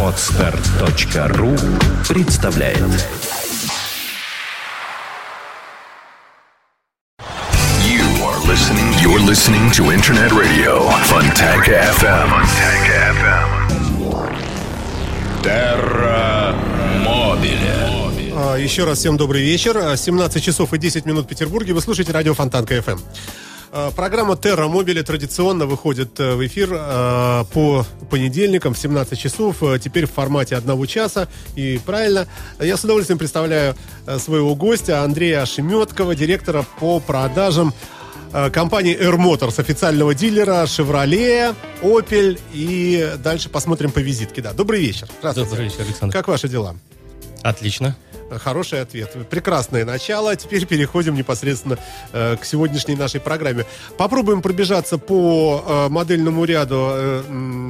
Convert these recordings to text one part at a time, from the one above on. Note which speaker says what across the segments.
Speaker 1: Отстар.ру представляет
Speaker 2: You are listening. You're listening to Internet Radio Funtank FM. Funtank FM.
Speaker 1: Терра Мобиле.
Speaker 3: А, Еще раз всем добрый вечер. А, 17 часов и 10 минут в Петербурге. Вы слушаете радио Фонтанка FM. А, Программа Терра Мобиле традиционно выходит э, в эфир э, по понедельникам в 17 часов, э, теперь в формате одного часа. И правильно, я с удовольствием представляю э, своего гостя Андрея Шеметкова, директора по продажам э, компании Air Motors, официального дилера Chevrolet, Opel. И дальше посмотрим по визитке. Да, добрый вечер. Здравствуйте.
Speaker 4: Добрый вечер, Александр.
Speaker 3: Как ваши дела?
Speaker 4: Отлично.
Speaker 3: Хороший ответ. Прекрасное начало. Теперь переходим непосредственно э, к сегодняшней нашей программе. Попробуем пробежаться по э, модельному ряду, э,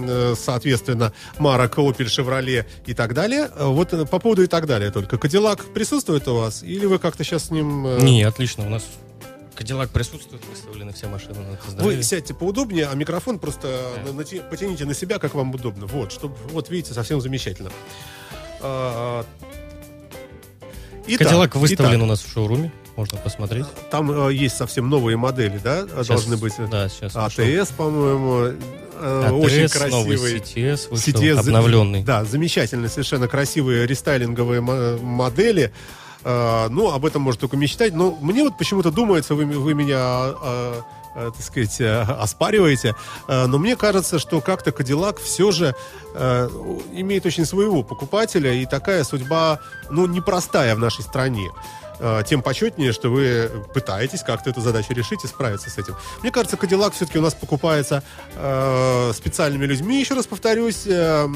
Speaker 3: э, соответственно, марок Opel, Chevrolet и так далее. Э, Вот э, по поводу и так далее только. Кадиллак присутствует у вас? Или вы как-то сейчас с ним... э,
Speaker 4: Не, отлично. У нас Кадиллак присутствует, выставлены все машины на.
Speaker 3: Вы сядьте поудобнее, а микрофон просто на- нати- потяните на себя, как вам удобно. Вот, чтобы, вот видите, совсем замечательно. А, итак,
Speaker 4: Кадиллак выставлен
Speaker 3: итак.
Speaker 4: у нас в шоуруме. Можно посмотреть.
Speaker 3: Там э, есть совсем новые модели, да,
Speaker 4: Сейчас-
Speaker 3: должны быть.
Speaker 4: Да, сейчас.
Speaker 3: АТС, по-моему, э,
Speaker 4: вышел.
Speaker 3: очень
Speaker 4: ATS, новый
Speaker 3: красивый.
Speaker 4: CTS вышел,
Speaker 3: CTS,
Speaker 4: обновленный.
Speaker 3: Да, замечательные, совершенно красивые рестайлинговые мо- модели. Э, ну, об этом можно только мечтать. Но мне вот почему-то думается, вы, вы меня, э, так сказать, э, оспариваете. Э, но мне кажется, что как-то Кадиллак все же э, имеет очень своего покупателя. И такая судьба, ну, непростая в нашей стране. Тем почетнее, что вы пытаетесь как-то эту задачу решить и справиться с этим. Мне кажется, Кадиллак все-таки у нас покупается э, специальными людьми, еще раз повторюсь, э,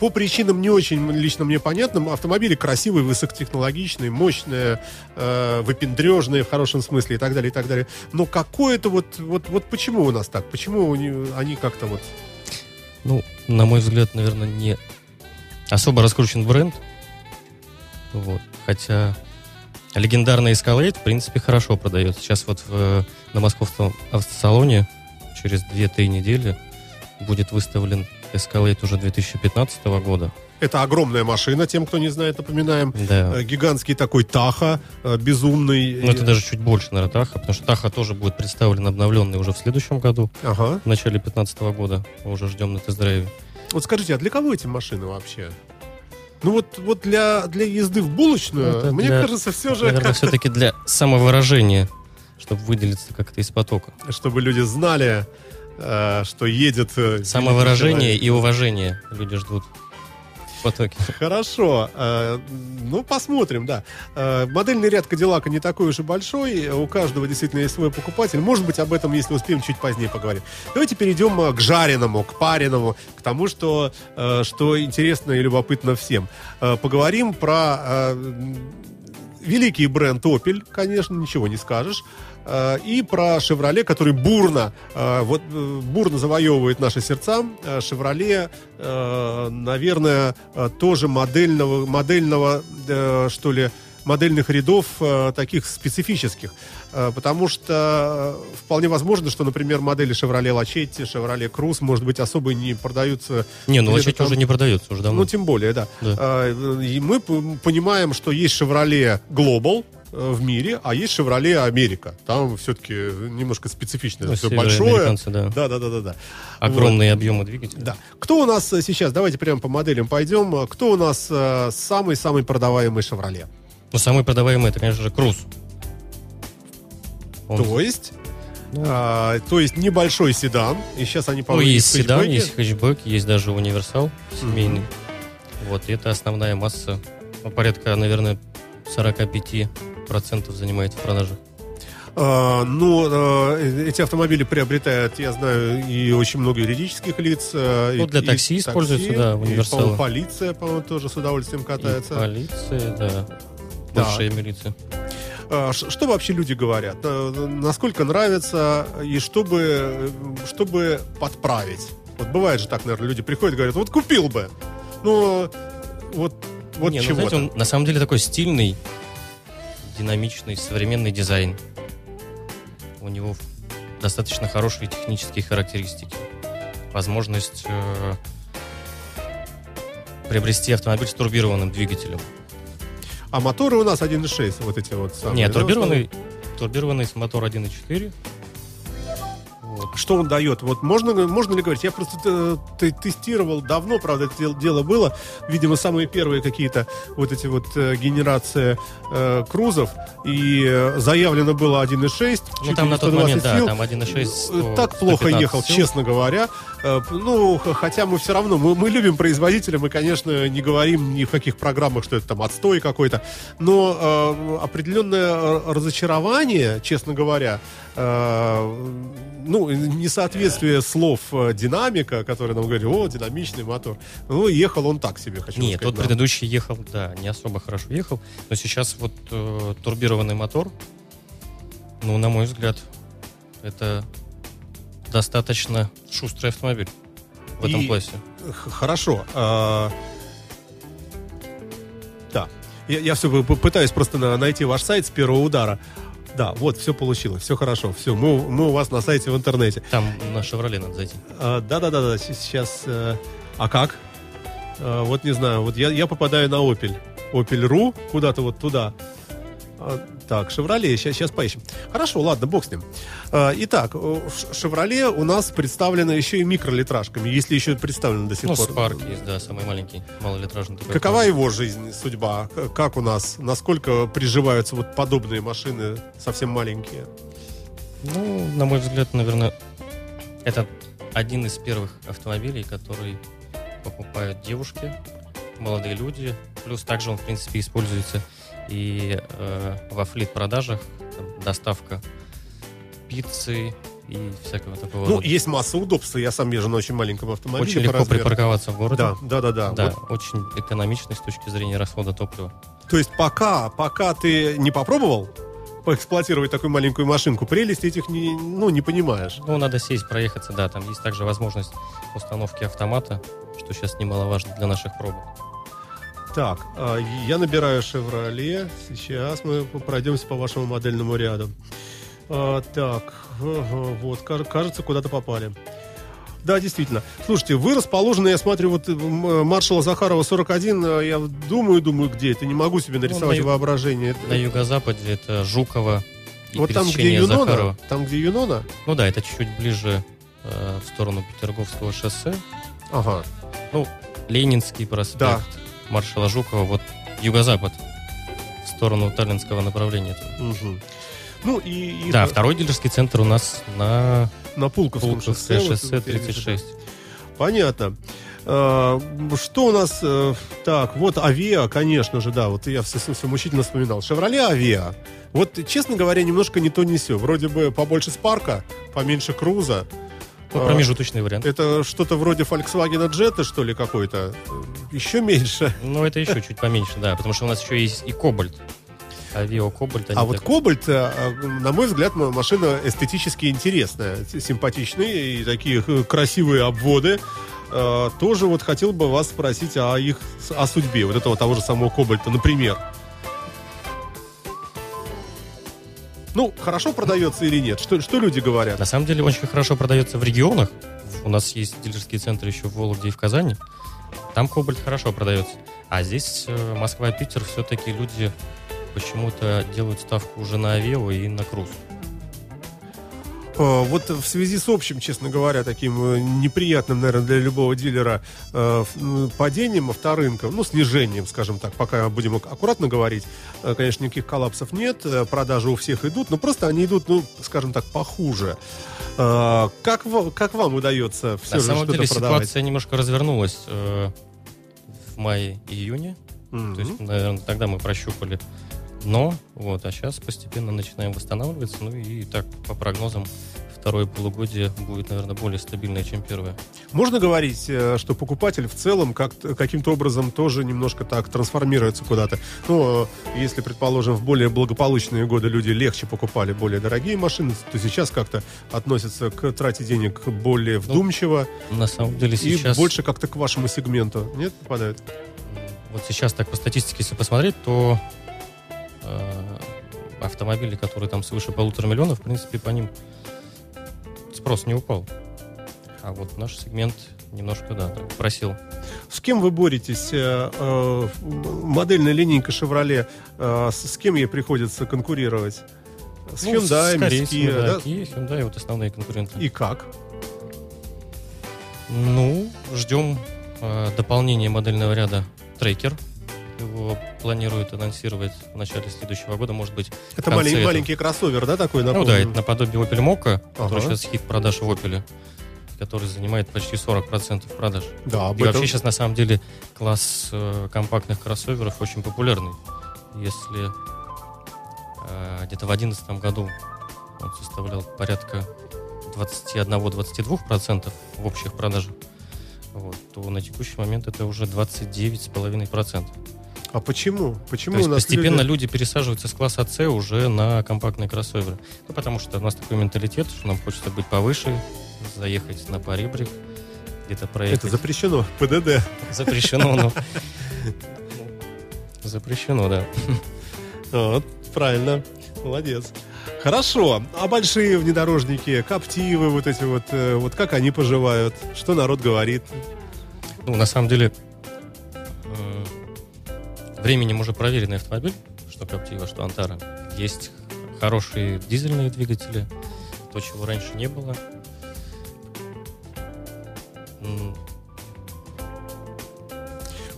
Speaker 3: по причинам не очень лично мне понятным, автомобили красивые, высокотехнологичные, мощные, э, выпендрежные в хорошем смысле и так далее, и так далее. Но какое-то вот, вот, вот почему у нас так? Почему они как-то вот...
Speaker 4: Ну, на мой взгляд, наверное, не особо раскручен бренд. Вот. Хотя легендарный Escalade, в принципе, хорошо продается. Сейчас вот в- на московском автосалоне через 2-3 недели будет выставлен Escalade уже 2015 года.
Speaker 3: Это огромная машина, тем, кто не знает, напоминаем.
Speaker 4: Да.
Speaker 3: Э, Гигантский такой Таха, э, безумный.
Speaker 4: Ну, это даже чуть больше, наверное, Таха, потому что Таха тоже будет представлен обновленный уже в следующем году,
Speaker 3: Ага.
Speaker 4: в начале 2015 года. Мы уже ждем на тест-драйве.
Speaker 3: Вот скажите, а для кого эти машины вообще? Ну вот, вот для, для езды в булочную,
Speaker 4: Ну, это
Speaker 3: мне
Speaker 4: для-
Speaker 3: кажется, все же,
Speaker 4: Наверное, все-таки для самовыражения, чтобы выделиться как-то из потока.
Speaker 3: чтобы люди знали, что едет... э,
Speaker 4: Самовыражение и уважение люди ждут в потоке.
Speaker 3: Хорошо. Э, Ну, посмотрим, да. Э, Модельный ряд Кадиллака не такой уж и большой. У каждого действительно есть свой покупатель. Может быть, об этом, если успеем, чуть позднее поговорим. Давайте перейдем э, к жареному, к пареному, к тому, что, э, что интересно и любопытно всем. Э, Поговорим про э, великий бренд Opel, конечно, ничего не скажешь. Э, И про Chevrolet, который бурно, э, вот, э, бурно завоевывает наши сердца. Chevrolet, наверное, тоже модельного, модельного что ли, модельных рядов э, таких специфических. Э, Потому что э, вполне возможно, что, например, модели Chevrolet Lachetti, Chevrolet Cruze, может быть, особо не продаются
Speaker 4: Не, ну лачетти
Speaker 3: там-
Speaker 4: уже не продается уже давно.
Speaker 3: ну, тем более, да.
Speaker 4: Да.
Speaker 3: А, И мы понимаем, что есть Chevrolet Global э, в мире, а есть Chevrolet Америка. Там все-таки немножко специфично.
Speaker 4: Ну,
Speaker 3: все большое.
Speaker 4: да.
Speaker 3: Да, да, да, да, да.
Speaker 4: Огромные объемы двигателя.
Speaker 3: Да. Кто у нас э, сейчас, давайте прямо по моделям пойдем. Э, Кто у нас э, самый-самый продаваемый Chevrolet?
Speaker 4: Ну, самый продаваемый, это, конечно же, Круз. Он-
Speaker 3: То есть,
Speaker 4: Ну,
Speaker 3: а, то есть небольшой седан. И сейчас они,
Speaker 4: ну,
Speaker 3: по-моему,
Speaker 4: есть
Speaker 3: в
Speaker 4: седан,
Speaker 3: хэтчбеке.
Speaker 4: есть хэтчбэк, есть даже универсал семейный. Вот, и это основная масса. Ну, порядка, наверное, 45% занимает в продаже.
Speaker 3: А, ну, э, эти автомобили приобретают, я знаю, и очень много юридических лиц. э,
Speaker 4: Ну,
Speaker 3: и-
Speaker 4: для
Speaker 3: и
Speaker 4: такси используются, да,
Speaker 3: и,
Speaker 4: универсалы.
Speaker 3: по-моему, полиция, по-моему, тоже с удовольствием
Speaker 4: И
Speaker 3: катается.
Speaker 4: полиция, да. Бывшая милиция.
Speaker 3: А, Что вообще люди говорят? Э, Насколько нравится и чтобы, чтобы подправить? Вот бывает же так, наверное, люди приходят и говорят, вот купил бы. Ну, вот, вот
Speaker 4: Не, ну,
Speaker 3: чего
Speaker 4: знаете, он на самом деле такой стильный, динамичный, современный дизайн. У него достаточно хорошие технические характеристики. возможность э, приобрести автомобиль с турбированным двигателем.
Speaker 3: А моторы у нас 1.6, вот эти вот самые.
Speaker 4: Нет,
Speaker 3: да,
Speaker 4: турбированный, турбированный с мотор 1.4. Вот.
Speaker 3: Что он дает? Вот можно, можно ли говорить? Я просто э, тестировал давно, правда, это дел- дело было. Видимо, самые первые какие-то вот эти вот э, генерации э, крузов. И заявлено было 1.6.
Speaker 4: Ну, там на тот
Speaker 3: 120
Speaker 4: момент, да,
Speaker 3: сил.
Speaker 4: там 1.6,
Speaker 3: Э,
Speaker 4: 100,
Speaker 3: Так плохо
Speaker 4: 115
Speaker 3: ехал,
Speaker 4: сил.
Speaker 3: честно говоря. Э, Ну, хотя мы все равно, мы, мы любим производителя, мы, конечно, не говорим ни в каких программах, что это там отстой какой-то. Но э, определенное э, разочарование, честно говоря, э, ну, несоответствие слов э, динамика, который нам говорит, о, динамичный мотор. Ну, ехал он так себе, хочу
Speaker 4: Нет,
Speaker 3: сказать.
Speaker 4: тот предыдущий ехал, да, не особо хорошо ехал. Но сейчас вот э, турбированный мотор, ну, на мой взгляд, это достаточно шустрый автомобиль в этом
Speaker 3: И-
Speaker 4: классе.
Speaker 3: Хорошо. а, Да. Я, я все пытаюсь просто на- найти ваш сайт с первого удара. Да, вот, все получилось, все хорошо, все, мы, мы у вас на сайте в интернете.
Speaker 4: Там на «Шевроле» надо зайти.
Speaker 3: А, Да-да-да, сейчас... э, А как? А, Вот не знаю, вот я, я попадаю на Opel. Opel.ru, куда-то вот туда. А, Так, Шевроле, сейчас, сейчас поищем. Хорошо, ладно, бог с ним. А, Итак, в Шевроле у нас представлено еще и микролитражками, если еще представлено до сих
Speaker 4: Ну,
Speaker 3: пор.
Speaker 4: Спарк есть, да, самый маленький, малолитражный такой.
Speaker 3: Какова
Speaker 4: автомобиль.
Speaker 3: его жизнь, судьба? Как у нас? Насколько приживаются вот подобные машины, совсем маленькие?
Speaker 4: Ну, на мой взгляд, наверное, это один из первых автомобилей, который покупают девушки, молодые люди. Плюс также он, в принципе, используется и э, во флит-продажах, доставка пиццы и всякого такого.
Speaker 3: Ну,
Speaker 4: рода.
Speaker 3: есть масса удобств. Я сам езжу на очень маленьком автомобиле.
Speaker 4: очень легко
Speaker 3: размеру.
Speaker 4: припарковаться в городе.
Speaker 3: Да, да, да, да.
Speaker 4: Да,
Speaker 3: Вот.
Speaker 4: очень экономичный с точки зрения расхода топлива.
Speaker 3: То есть пока, пока ты не попробовал поэксплуатировать такую маленькую машинку, прелести этих не, ну, не понимаешь.
Speaker 4: Ну, надо сесть, проехаться, да. Там есть также возможность установки автомата, что сейчас немаловажно для наших пробок.
Speaker 3: Так, а, я набираю Chevrolet. Сейчас мы пройдемся по вашему модельному ряду. А, Так, вот, каж- кажется, куда-то попали. Да, действительно. Слушайте, вы расположены, я смотрю, вот м, маршала Захарова 41, а, я думаю, думаю, где это, не могу себе нарисовать
Speaker 4: на ю-
Speaker 3: воображение. Это-
Speaker 4: На юго-западе это Жуково и
Speaker 3: вот там, где Юнона,
Speaker 4: Захарова.
Speaker 3: там, где Юнона,
Speaker 4: Ну да, это чуть-чуть ближе э, в сторону Петерговского шоссе.
Speaker 3: ага,
Speaker 4: Ну, Ленинский проспект,
Speaker 3: Да.
Speaker 4: Маршала Жукова, вот юго-запад, в сторону Таллинского направления.
Speaker 3: Мгм. Ну и, и
Speaker 4: Да, второй дилерский центр у нас на
Speaker 3: на Пулковском
Speaker 4: Пулковское
Speaker 3: шоссе.
Speaker 4: шоссе
Speaker 3: вот я вижу, да.
Speaker 4: 36.
Speaker 3: Понятно. А, Что у нас? э, Так, вот Авиа, конечно же, да, вот я все, все мучительно вспоминал. Шевроле Авиа. Вот, честно говоря, немножко не то не сё. Вроде бы побольше Спарка, поменьше Круза.
Speaker 4: Ну, промежуточный вариант.
Speaker 3: Это что-то вроде Volkswagen Jetta, что ли, какой-то? Еще меньше.
Speaker 4: Ну, это еще чуть поменьше, да, потому что у нас еще есть и Кобальт. Авио Кобальт. они
Speaker 3: А вот
Speaker 4: так-
Speaker 3: Кобальт, э, на мой взгляд, машина эстетически интересная. Симпатичные и такие красивые обводы. Э, Тоже вот хотел бы вас спросить о их о судьбе вот этого того же самого Кобальта, например. Ну, хорошо продается или нет? Что, что люди говорят?
Speaker 4: На самом деле очень хорошо продается в регионах. У нас есть дилерские центры еще в Вологде и в Казани. Там Кобальт хорошо продается. А здесь э, Москва, Питер, все-таки люди почему-то делают ставку уже на Авио и на Круз.
Speaker 3: Э, Вот в связи с общим, честно говоря, таким э, неприятным, наверное, для любого дилера э, падением авторынка, ну, снижением, скажем так, пока будем ак- аккуратно говорить, конечно, никаких коллапсов нет, продажи у всех идут, но просто они идут, ну, скажем так, похуже. Как, как вам удается все
Speaker 4: На
Speaker 3: же
Speaker 4: самом деле
Speaker 3: продавать?
Speaker 4: ситуация немножко развернулась в мае и июне.
Speaker 3: Мгм.
Speaker 4: То есть, наверное, тогда мы прощупали дно, вот, а сейчас постепенно начинаем восстанавливаться. Ну и так, по прогнозам, второе полугодие будет, наверное, более стабильное, чем первое.
Speaker 3: Можно говорить, э, что покупатель в целом как каким-то образом тоже немножко так трансформируется куда-то. Ну, э, если, предположим, в более благополучные годы люди легче покупали более дорогие машины, то сейчас как-то относятся к трате денег более вдумчиво
Speaker 4: На самом деле
Speaker 3: и
Speaker 4: Ну, сейчас...
Speaker 3: больше как-то к вашему сегменту. Нет, попадают?
Speaker 4: Вот сейчас так по статистике, если посмотреть, то автомобили, которые там свыше полутора миллионов, в принципе, по ним спрос не упал. А вот наш сегмент немножко, да, так просил.
Speaker 3: С кем вы боретесь? Э, э, Модельная линейка Chevrolet, э, с с кем ей приходится конкурировать? С
Speaker 4: Ну,
Speaker 3: Hyundai,
Speaker 4: с корейцами,
Speaker 3: Kia,
Speaker 4: да? Kia, Hyundai, вот основные конкуренты.
Speaker 3: И как?
Speaker 4: Ну, ждем э, дополнение модельного ряда Трекер. Его планируют анонсировать в начале следующего года, может быть.
Speaker 3: Это
Speaker 4: конце
Speaker 3: малень-
Speaker 4: этого.
Speaker 3: маленький кроссовер, да, такой?
Speaker 4: Ну
Speaker 3: напомню?
Speaker 4: да, это наподобие Opel Mokka, который
Speaker 3: Ага.
Speaker 4: сейчас хит продаж в Opel, который занимает почти 40% продаж.
Speaker 3: Да, об
Speaker 4: И
Speaker 3: этом-
Speaker 4: вообще сейчас на самом деле класс э, компактных кроссоверов очень популярный. Если э, где-то в 2011 году он составлял порядка 21-22% в общих продажах, вот, то на текущий момент это уже 29,5%.
Speaker 3: А почему? Почему
Speaker 4: То есть
Speaker 3: у нас
Speaker 4: постепенно
Speaker 3: люди-
Speaker 4: люди... пересаживаются с класса С уже на компактные кроссоверы. Ну, потому что у нас такой менталитет, что нам хочется быть повыше, заехать на поребрик, где-то проехать.
Speaker 3: Это запрещено, ПДД.
Speaker 4: Запрещено, но... Запрещено, да.
Speaker 3: Вот, правильно. Молодец. Хорошо. А большие внедорожники, коптивы, вот эти вот, э, вот как они поживают? Что народ говорит?
Speaker 4: Ну, на самом деле, временем уже проверенный автомобиль, что Captiva, что Антара. Есть хорошие дизельные двигатели, то, чего раньше не было.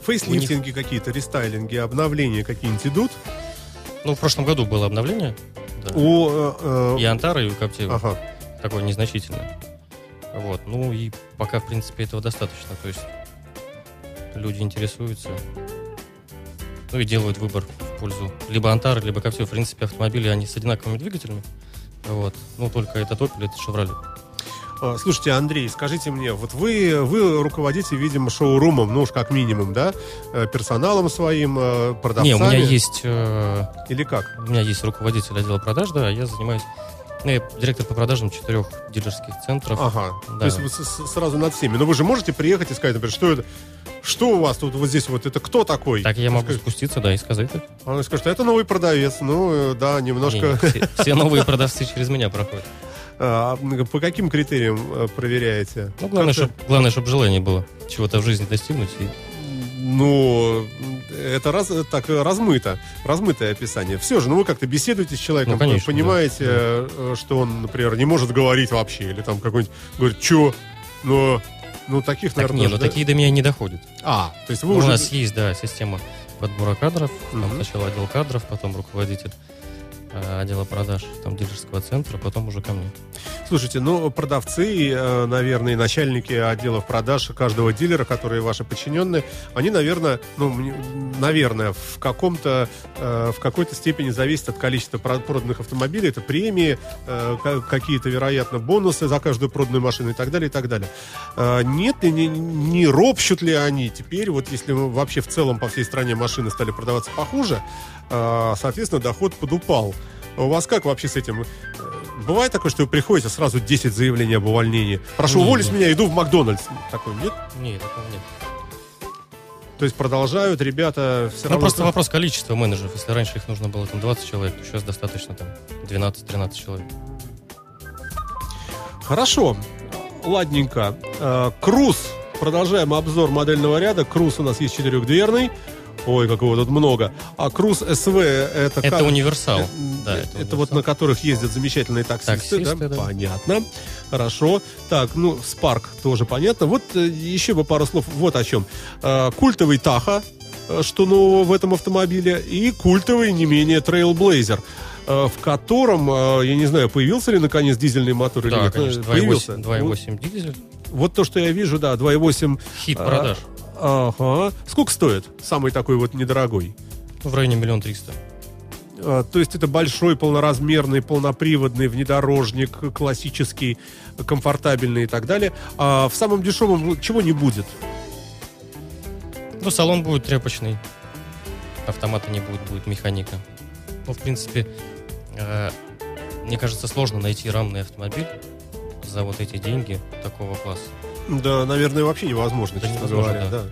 Speaker 3: Фейслифтинги какие-то, рестайлинги, обновления какие-нибудь идут?
Speaker 4: Ну, в прошлом году было обновление. да.
Speaker 3: У, э, э,
Speaker 4: И Антара, и у Captiva.
Speaker 3: Ага.
Speaker 4: Такое незначительное. Вот. Ну и пока, в принципе, этого достаточно. То есть люди интересуются. Ну и делают выбор в пользу либо Антара, либо Captiva. В принципе, автомобили, они с одинаковыми двигателями. Вот. Ну, только этот Opel, это Chevrolet.
Speaker 3: А, Слушайте, Андрей, скажите мне, вот вы, вы руководите, видимо, шоурумом, ну уж как минимум, да? Э, Персоналом своим, э, продавцами?
Speaker 4: Не, у меня есть... э,
Speaker 3: Или как?
Speaker 4: у меня есть руководитель отдела продаж, да, а я занимаюсь... Ну, я директор по продажам четырех дилерских центров.
Speaker 3: Ага.
Speaker 4: Да.
Speaker 3: То есть вы сразу над всеми. Но вы же можете приехать и сказать, например, что это? Что у вас тут вот здесь вот? Это кто такой?
Speaker 4: Так я могу
Speaker 3: Скажет-
Speaker 4: спуститься, да, и сказать так.
Speaker 3: Он скажет, это новый продавец. Ну, э, да, немножко...
Speaker 4: Не, все, все новые продавцы через меня проходят.
Speaker 3: А, По каким критериям э, проверяете?
Speaker 4: Ну, главное, чтобы главное, желание было чего-то в жизни достигнуть. И
Speaker 3: Ну, это раз, так размыто, размытое описание. Все же, ну вы как-то беседуете с человеком,
Speaker 4: Ну, конечно,
Speaker 3: понимаете,
Speaker 4: да.
Speaker 3: э, что он, например, не может говорить вообще, или там какой-нибудь говорит, что, ну, ну таких,
Speaker 4: Так
Speaker 3: наверное,
Speaker 4: не, ну
Speaker 3: тоже, да?
Speaker 4: такие до меня не доходят.
Speaker 3: А, то есть вы
Speaker 4: Ну,
Speaker 3: уже...
Speaker 4: У нас есть, да, система подбора кадров. Там
Speaker 3: Мгм.
Speaker 4: сначала отдел кадров, потом руководитель отдела продаж, там дилерского центра, потом уже ко мне.
Speaker 3: Слушайте, ну, продавцы, э, наверное, начальники отделов продаж каждого дилера, которые ваши подчиненные, они, наверное, ну, наверное, в каком-то, э, в какой-то степени зависит от количества про- проданных автомобилей. Это премии, э, ка- какие-то, вероятно, бонусы за каждую проданную машину и так далее, и так далее. Э, Нет не, не ропщут ли они теперь, вот если вообще в целом по всей стране машины стали продаваться похуже, э, соответственно, доход подупал. У вас как вообще с этим? Бывает такое, что вы приходите, сразу 10 заявлений об увольнении. Прошу
Speaker 4: Не,
Speaker 3: уволить
Speaker 4: не.
Speaker 3: меня, иду в Макдональдс. Такой нет?
Speaker 4: Нет, такого нет.
Speaker 3: То есть продолжают ребята все
Speaker 4: Ну,
Speaker 3: равно...
Speaker 4: просто вопрос количества менеджеров. Если раньше их нужно было там 20 человек, то сейчас достаточно там 12-13 человек.
Speaker 3: Хорошо, ладненько. Э, Круз. Продолжаем обзор модельного ряда. Круз у нас есть четырехдверный. Ой, как его тут много. А Круз СВ это...
Speaker 4: Это
Speaker 3: как?
Speaker 4: универсал.
Speaker 3: Э,
Speaker 4: Да,
Speaker 3: это,
Speaker 4: это
Speaker 3: вот
Speaker 4: универсал.
Speaker 3: на которых ездят замечательные таксисты,
Speaker 4: Таксисты,
Speaker 3: да?
Speaker 4: да.
Speaker 3: Понятно. Хорошо. Так, ну, Спарк тоже понятно. Вот э, еще бы пару слов вот о чем. Э, культовый Таха, э, что нового в этом автомобиле, и культовый, не менее, Trailblazer, э, в котором, э, я не знаю, появился ли наконец дизельный мотор или
Speaker 4: Да,
Speaker 3: нет.
Speaker 4: конечно,
Speaker 3: Э, появился.
Speaker 4: 2.8
Speaker 3: Вот,
Speaker 4: 2.8 дизель.
Speaker 3: вот то, что я вижу, да, 2.8.
Speaker 4: Хит
Speaker 3: А,
Speaker 4: продаж.
Speaker 3: Ага. Сколько стоит? Самый такой вот недорогой.
Speaker 4: В районе миллион триста.
Speaker 3: А, То есть это большой, полноразмерный, полноприводный внедорожник, классический, комфортабельный и так далее. А в самом дешевом чего не будет?
Speaker 4: Ну, салон будет тряпочный. Автомата не будет, будет механика. Ну, в принципе, э, мне кажется, сложно найти рамный автомобиль за вот эти деньги такого класса.
Speaker 3: Да, наверное, вообще невозможно,
Speaker 4: Да
Speaker 3: честно
Speaker 4: невозможно,
Speaker 3: говоря.
Speaker 4: да.
Speaker 3: Да.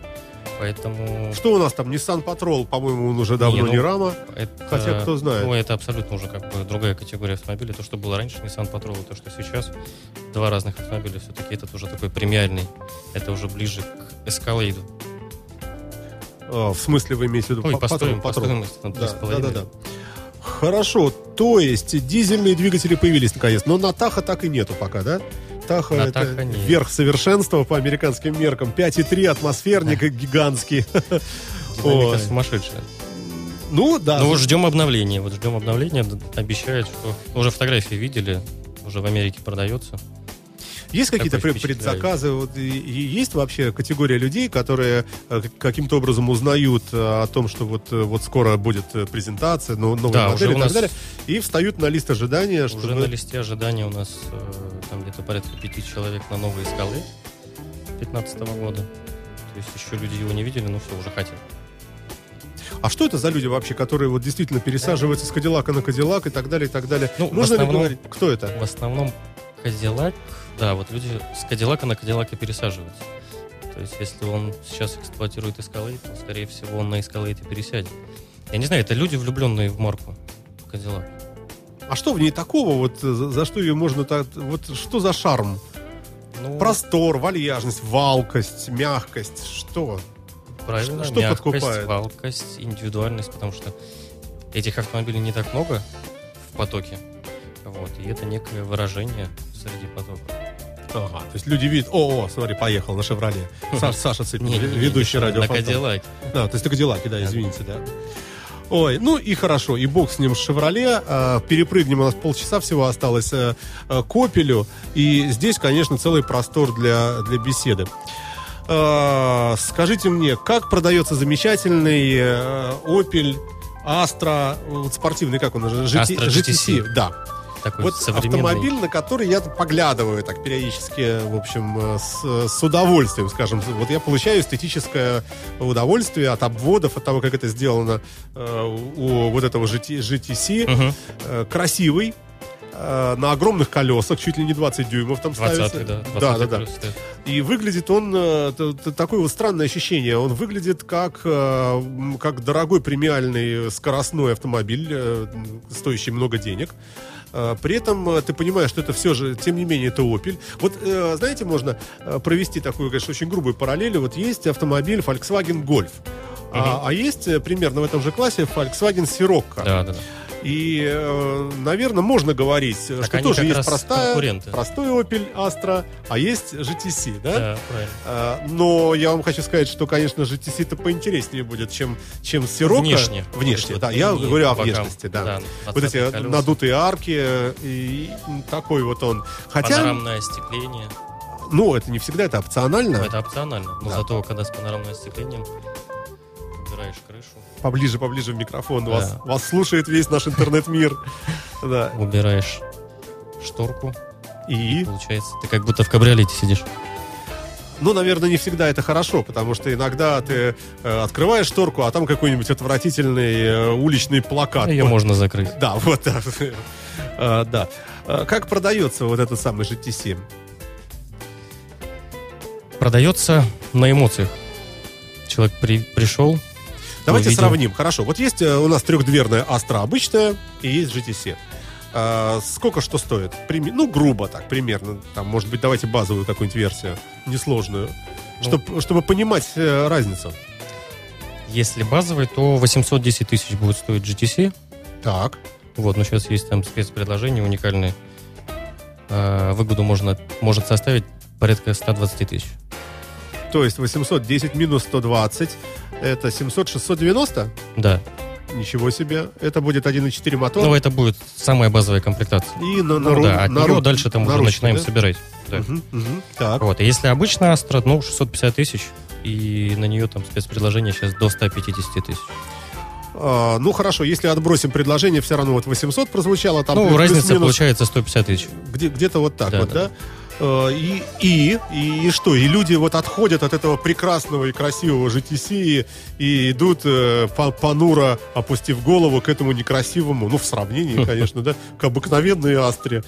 Speaker 4: Поэтому
Speaker 3: Что у нас там? Nissan Patrol, по-моему, он уже давно
Speaker 4: Не, ну,
Speaker 3: не рама.
Speaker 4: это,
Speaker 3: Хотя кто знает.
Speaker 4: Ну, это абсолютно уже как бы другая категория автомобилей. То, что было раньше Nissan Patrol, и то, что сейчас. Два разных автомобиля. Все-таки этот уже такой премиальный. Это уже ближе к Escalade.
Speaker 3: А, в смысле, вы имеете в виду
Speaker 4: Ну, и
Speaker 3: па-
Speaker 4: по, стоим-
Speaker 3: Patrol?
Speaker 4: по стоимости
Speaker 3: Да,
Speaker 4: 3,5.
Speaker 3: да, да, да. Хорошо, то есть дизельные двигатели появились наконец, но на Таха так и нету пока, да? Таха
Speaker 4: На
Speaker 3: это
Speaker 4: Tahoe нет.
Speaker 3: верх совершенства по американским меркам. 5,3 атмосферник гигантский.
Speaker 4: Динамика сумасшедшая.
Speaker 3: Ну да.
Speaker 4: Ну, вот ждем обновления. Вот ждем обновления. Обещают, что... Уже фотографии видели. Уже в Америке продается.
Speaker 3: Есть какие-то предзаказы? Вот, и- и есть вообще категория людей, которые э, каким-то образом узнают э, о том, что вот, э, вот скоро будет презентация, но- новые
Speaker 4: Да,
Speaker 3: модели
Speaker 4: уже
Speaker 3: и так
Speaker 4: нас-
Speaker 3: далее, и встают на лист ожидания,
Speaker 4: Уже
Speaker 3: чтобы...
Speaker 4: на листе ожидания у нас там где-то порядка пяти человек на новые скалы 2015 года. То есть еще люди его не видели, но все, уже хотят.
Speaker 3: А что это за люди вообще, которые вот действительно пересаживаются с Кадиллака на Кадиллак и так далее, и так далее?
Speaker 4: Ну,
Speaker 3: Нужно ли
Speaker 4: основном-
Speaker 3: говорить, кто это?
Speaker 4: В основном Кадиллак, да, вот люди с Кадиллака на Кадиллака пересаживаются. То есть, если он сейчас эксплуатирует Escalade, то, скорее всего, он на Escalade пересядет. Я не знаю, это люди, влюбленные в марку Кадиллак.
Speaker 3: А что в ней такого, вот э, за, за что ее можно так... Вот что за шарм?
Speaker 4: Ну,
Speaker 3: Простор, вальяжность, валкость, мягкость, что?
Speaker 4: правильно,
Speaker 3: что
Speaker 4: мягкость,
Speaker 3: подкупает?
Speaker 4: валкость, индивидуальность, потому что этих автомобилей не так много в потоке. Вот, и это некое выражение среди потока.
Speaker 3: Ага, то есть люди видят, о, о, смотри, поехал на «Шевроле». Саш- Саша Цыпин, ведущий радио
Speaker 4: На Кадиллаке.
Speaker 3: Да, то есть на Кадиллаке, да, извините, да. Ой, ну и хорошо, и бог с ним с «Шевроле». А, перепрыгнем, у нас полчаса всего осталось э, э, к «Опелю». И здесь, конечно, целый простор для, для беседы. А, скажите мне, как продается замечательный э, «Опель», Астра, вот спортивный, как он, GT,
Speaker 4: Astra GTC.
Speaker 3: да.
Speaker 4: Такой
Speaker 3: Вот
Speaker 4: современный.
Speaker 3: автомобиль, на который я поглядываю так периодически, в общем, э, с, с удовольствием, скажем. Вот я получаю эстетическое удовольствие от обводов, от того, как это сделано э, у вот этого GT, GTC.
Speaker 4: Мгм.
Speaker 3: Э, красивый, на огромных колесах, чуть ли не 20 дюймов там
Speaker 4: 20
Speaker 3: ставится.
Speaker 4: да. 20
Speaker 3: да, да, да. И выглядит он, такое вот странное ощущение, он выглядит как, как дорогой премиальный скоростной автомобиль, стоящий много денег. Э, При этом э, ты понимаешь, что это все же, тем не менее, это Opel. Вот, э, знаете, можно э, провести такую, конечно, очень грубую параллель. Вот есть автомобиль Volkswagen Golf. А, а есть примерно в этом же классе Volkswagen Sirocco.
Speaker 4: Да, да, да.
Speaker 3: И, наверное, можно говорить, э,
Speaker 4: Так
Speaker 3: что тоже есть простая, простой Opel Astra, а есть GTC, да?
Speaker 4: Да, правильно.
Speaker 3: А, Но я вам хочу сказать, что, конечно, GTC-то поинтереснее будет, чем, чем Sirocco.
Speaker 4: Внешне.
Speaker 3: Внешне, да. Я говорю о внешности, да.
Speaker 4: Да,
Speaker 3: вот эти
Speaker 4: 20 колеса.
Speaker 3: надутые арки э, и такой вот он. Хотя,
Speaker 4: Панорамное остекление.
Speaker 3: ну, это не всегда, это опционально.
Speaker 4: Это опционально. Но
Speaker 3: Да.
Speaker 4: зато, когда с панорамным остеклением убираешь крышу,
Speaker 3: Поближе, поближе в микрофон. Вас,
Speaker 4: Да.
Speaker 3: вас слушает весь наш интернет-мир. Да.
Speaker 4: убираешь шторку,
Speaker 3: И,
Speaker 4: получается, ты как будто в кабриолете сидишь.
Speaker 3: ну, наверное, не всегда это хорошо, потому что иногда ты э, открываешь шторку, а там какой-нибудь отвратительный э, уличный плакат.
Speaker 4: Ее
Speaker 3: Вот.
Speaker 4: можно закрыть.
Speaker 3: Да, вот так. А, Да. А Как продается вот этот самый GT7?
Speaker 4: Продается на эмоциях. Человек при- пришел,
Speaker 3: Давайте
Speaker 4: увидел.
Speaker 3: сравним. Хорошо. Вот есть э, у нас трехдверная Astra обычная и есть GT7. А, Сколько что стоит? Ну, грубо так, примерно. Там, может быть, давайте базовую какую-нибудь версию, несложную.
Speaker 4: Ну.
Speaker 3: Чтоб- чтобы понимать э, разницу.
Speaker 4: если базовый, то 810 тысяч будет стоить GTC.
Speaker 3: Так.
Speaker 4: Вот, но сейчас есть там спецпредложения уникальные. А, Выгоду можно, может составить порядка 120 тысяч.
Speaker 3: То есть 810 минус 120 это 700-690?
Speaker 4: Да.
Speaker 3: Ничего себе. Это будет 1.4 мотор.
Speaker 4: Ну, это будет самая базовая комплектация.
Speaker 3: И на, на
Speaker 4: Ну,
Speaker 3: ру-
Speaker 4: да, от
Speaker 3: на
Speaker 4: нее
Speaker 3: ру-
Speaker 4: дальше там уже
Speaker 3: ручке,
Speaker 4: начинаем
Speaker 3: да?
Speaker 4: собирать. Да.
Speaker 3: Мгм, мгм. Так.
Speaker 4: Вот. И если обычная Астра, ну, 650 тысяч, и на нее там спецпредложение сейчас до 150 тысяч.
Speaker 3: А, ну хорошо, если отбросим предложение, все равно вот 800 прозвучало, там
Speaker 4: ну,
Speaker 3: плюс-
Speaker 4: разница
Speaker 3: плюс-минус
Speaker 4: получается 150 тысяч.
Speaker 3: где, где-то вот так
Speaker 4: Да,
Speaker 3: вот, да?
Speaker 4: да.
Speaker 3: Э, И, и, и, и что? И люди вот отходят от этого прекрасного и красивого GTC и, идут э, по- понуро, опустив голову к этому некрасивому, ну, в сравнении, конечно, да, к обыкновенной Астре.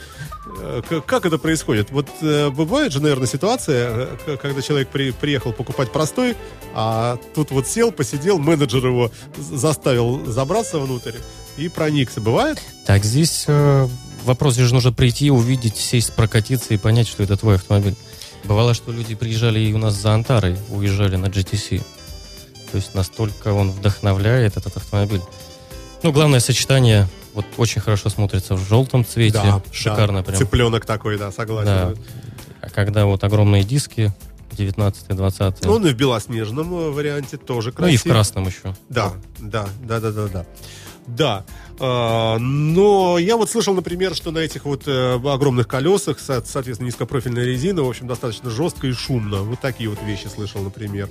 Speaker 3: Э, Как это происходит? Вот э, бывает же, наверное, ситуация, когда человек при- приехал покупать простой, а тут вот сел, посидел, менеджер его заставил забраться внутрь и проникся. Бывает?
Speaker 4: Так, здесь э, вопрос же нужно прийти, увидеть, сесть, прокатиться и понять, что это твой автомобиль. Бывало, что люди приезжали и у нас за Антарой, уезжали на GTC. То есть настолько он вдохновляет, этот автомобиль. Ну, главное сочетание, вот очень хорошо смотрится в желтом цвете, шикарно
Speaker 3: да.
Speaker 4: прям.
Speaker 3: Цыпленок такой, да, согласен.
Speaker 4: Да. А когда вот огромные диски, 19-20,
Speaker 3: Ну, он и в белоснежном э, варианте тоже
Speaker 4: ну и в красном еще.
Speaker 3: Да, да, да, да, да, да. Да. А, но я вот слышал, например, что на этих вот э, огромных колесах, со- соответственно, низкопрофильная резина, в общем, достаточно жестко и шумно. Вот такие вот вещи слышал, например.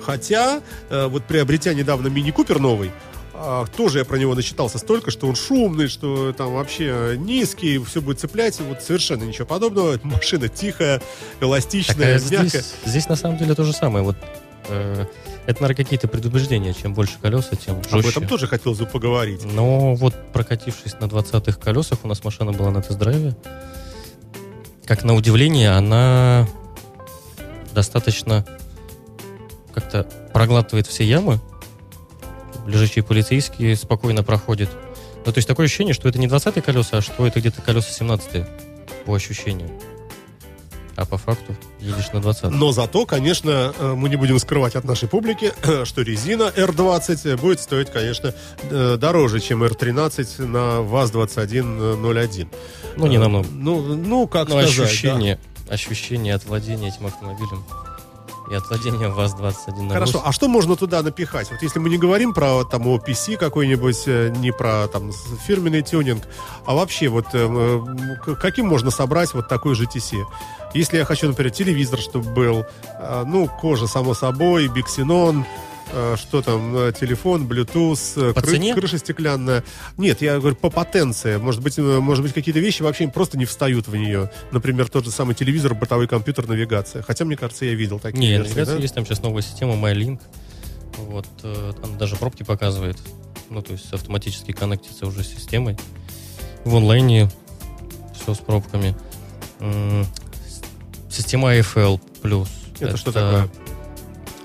Speaker 3: Хотя, э, вот приобретя недавно мини-купер новый, а, тоже я про него начитался столько, что он шумный, что там вообще низкий, все будет цеплять. Вот совершенно ничего подобного. Машина тихая, эластичная,
Speaker 4: Так, а
Speaker 3: мягкая.
Speaker 4: здесь, здесь на самом деле то же самое. Вот э, это, наверное, какие-то предубеждения. Чем больше колеса, тем
Speaker 3: Об
Speaker 4: жестче.
Speaker 3: этом тоже хотелось бы поговорить.
Speaker 4: Но вот прокатившись на 20-х колесах, у нас машина была на тест-драйве. Как на удивление, она достаточно как-то проглатывает все ямы. Лежачие полицейские спокойно проходят. Ну, то есть такое ощущение, что это не 20-е колеса, а что это где-то колеса 17 по ощущению. А по факту едешь на 20
Speaker 3: Но зато, конечно, э, мы не будем скрывать от нашей публики, что резина R20 будет стоить, конечно, э, дороже, чем R13 на ВАЗ-2101.
Speaker 4: Ну, не намного.
Speaker 3: Ну, ну как
Speaker 4: Но
Speaker 3: сказать,
Speaker 4: ощущение, ощущение от владения этим автомобилем и от владения ВАЗ-21
Speaker 3: да.
Speaker 4: на
Speaker 3: Хорошо, а что можно туда напихать? Вот если мы не говорим про там OPC какой-нибудь, э, не про там фирменный тюнинг, а вообще вот э, каким можно собрать вот такой GTC? Если я хочу, например, телевизор, чтобы был, э, ну, кожа, само собой, биксенон, что там, э, телефон, Bluetooth, э,
Speaker 4: По
Speaker 3: кры-
Speaker 4: цене?
Speaker 3: крыша стеклянная. Нет, я говорю по потенции. Может быть, э, может быть, какие-то вещи вообще просто не встают в нее. Например, тот же самый телевизор, бортовой компьютер, навигация. Хотя, мне кажется, я видел такие
Speaker 4: Не,
Speaker 3: версии,
Speaker 4: навигация
Speaker 3: да?
Speaker 4: есть там сейчас новая система MyLink. Вот, э, она даже пробки показывает. Ну, то есть автоматически коннектится уже с системой. В онлайне все с пробками. Система AFL+.
Speaker 3: Это что такое?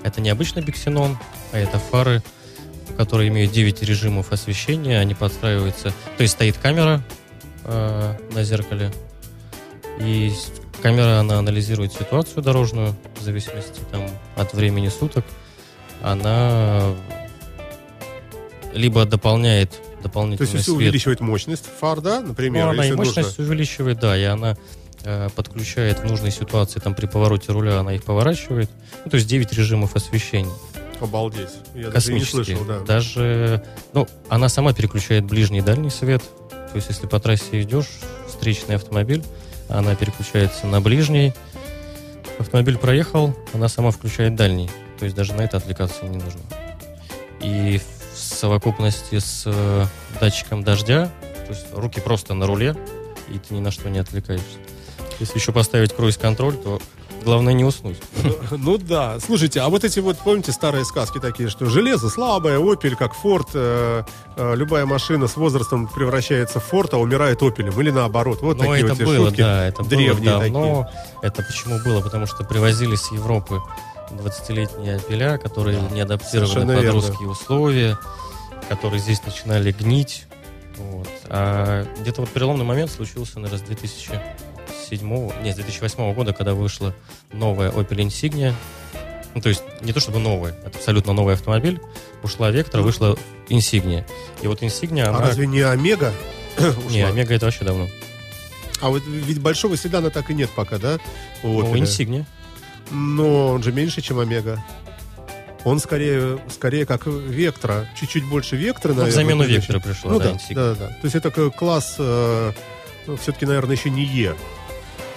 Speaker 4: Это не обычный биксенон, а это фары, которые имеют 9 режимов освещения. Они подстраиваются. То есть стоит камера э, на зеркале. И камера, она анализирует ситуацию дорожную в зависимости там, от времени суток. Она либо дополняет
Speaker 3: То
Speaker 4: дополнительный
Speaker 3: есть, если
Speaker 4: свет.
Speaker 3: увеличивать мощность фар, да, например,
Speaker 4: Ну, она и
Speaker 3: если нужно.
Speaker 4: мощность увеличивает, да, и она э, подключает в нужной ситуации, там при повороте руля она их поворачивает. Ну, то есть 9 режимов освещения.
Speaker 3: Обалдеть. Я даже и не
Speaker 4: Космические.
Speaker 3: слышал, да.
Speaker 4: Даже, ну, она сама переключает ближний и дальний свет. То есть, если по трассе идешь, встречный автомобиль, она переключается на ближний. Автомобиль проехал, она сама включает дальний. То есть, даже на это отвлекаться не нужно. И в совокупности с э, датчиком дождя, то есть руки просто на руле, и ты ни на что не отвлекаешься. Если еще поставить круиз-контроль, то главное не уснуть.
Speaker 3: Ну да. Слушайте, а вот эти вот, помните, старые сказки такие, что железо слабое, Opel, как Ford, э, э, любая машина с возрастом превращается в Ford, а умирает Opel, или наоборот. Вот
Speaker 4: Но
Speaker 3: такие
Speaker 4: это
Speaker 3: вот
Speaker 4: было,
Speaker 3: шутки.
Speaker 4: да, это
Speaker 3: древние
Speaker 4: было давно. Это почему было? Потому что привозили с Европы 20-летние опеля, которые не адаптированы
Speaker 3: совершенно
Speaker 4: под
Speaker 3: верно.
Speaker 4: русские условия, которые здесь начинали гнить. Вот. А где-то вот переломный момент случился, наверное, с 2007, нет, с 2008 года, когда вышла новая Opel Insignia. Ну, то есть не то чтобы новая, это абсолютно новый автомобиль. Ушла Vectra, вышла Insignia. И вот Insignia,
Speaker 3: А
Speaker 4: она...
Speaker 3: разве не Омега?
Speaker 4: Не? Омега это вообще давно.
Speaker 3: А вот ведь большого седана так и нет пока, да? у
Speaker 4: Ну? Insignia.
Speaker 3: Но он же меньше, чем Омега. Он скорее, скорее как Вектора. Чуть-чуть больше Вектора,
Speaker 4: Ну, в
Speaker 3: наверное.
Speaker 4: замену
Speaker 3: будет.
Speaker 4: Вектора пришла,
Speaker 3: Ну
Speaker 4: да,
Speaker 3: да, да, да. То есть это класс, э, ну, все-таки, наверное, еще не Е.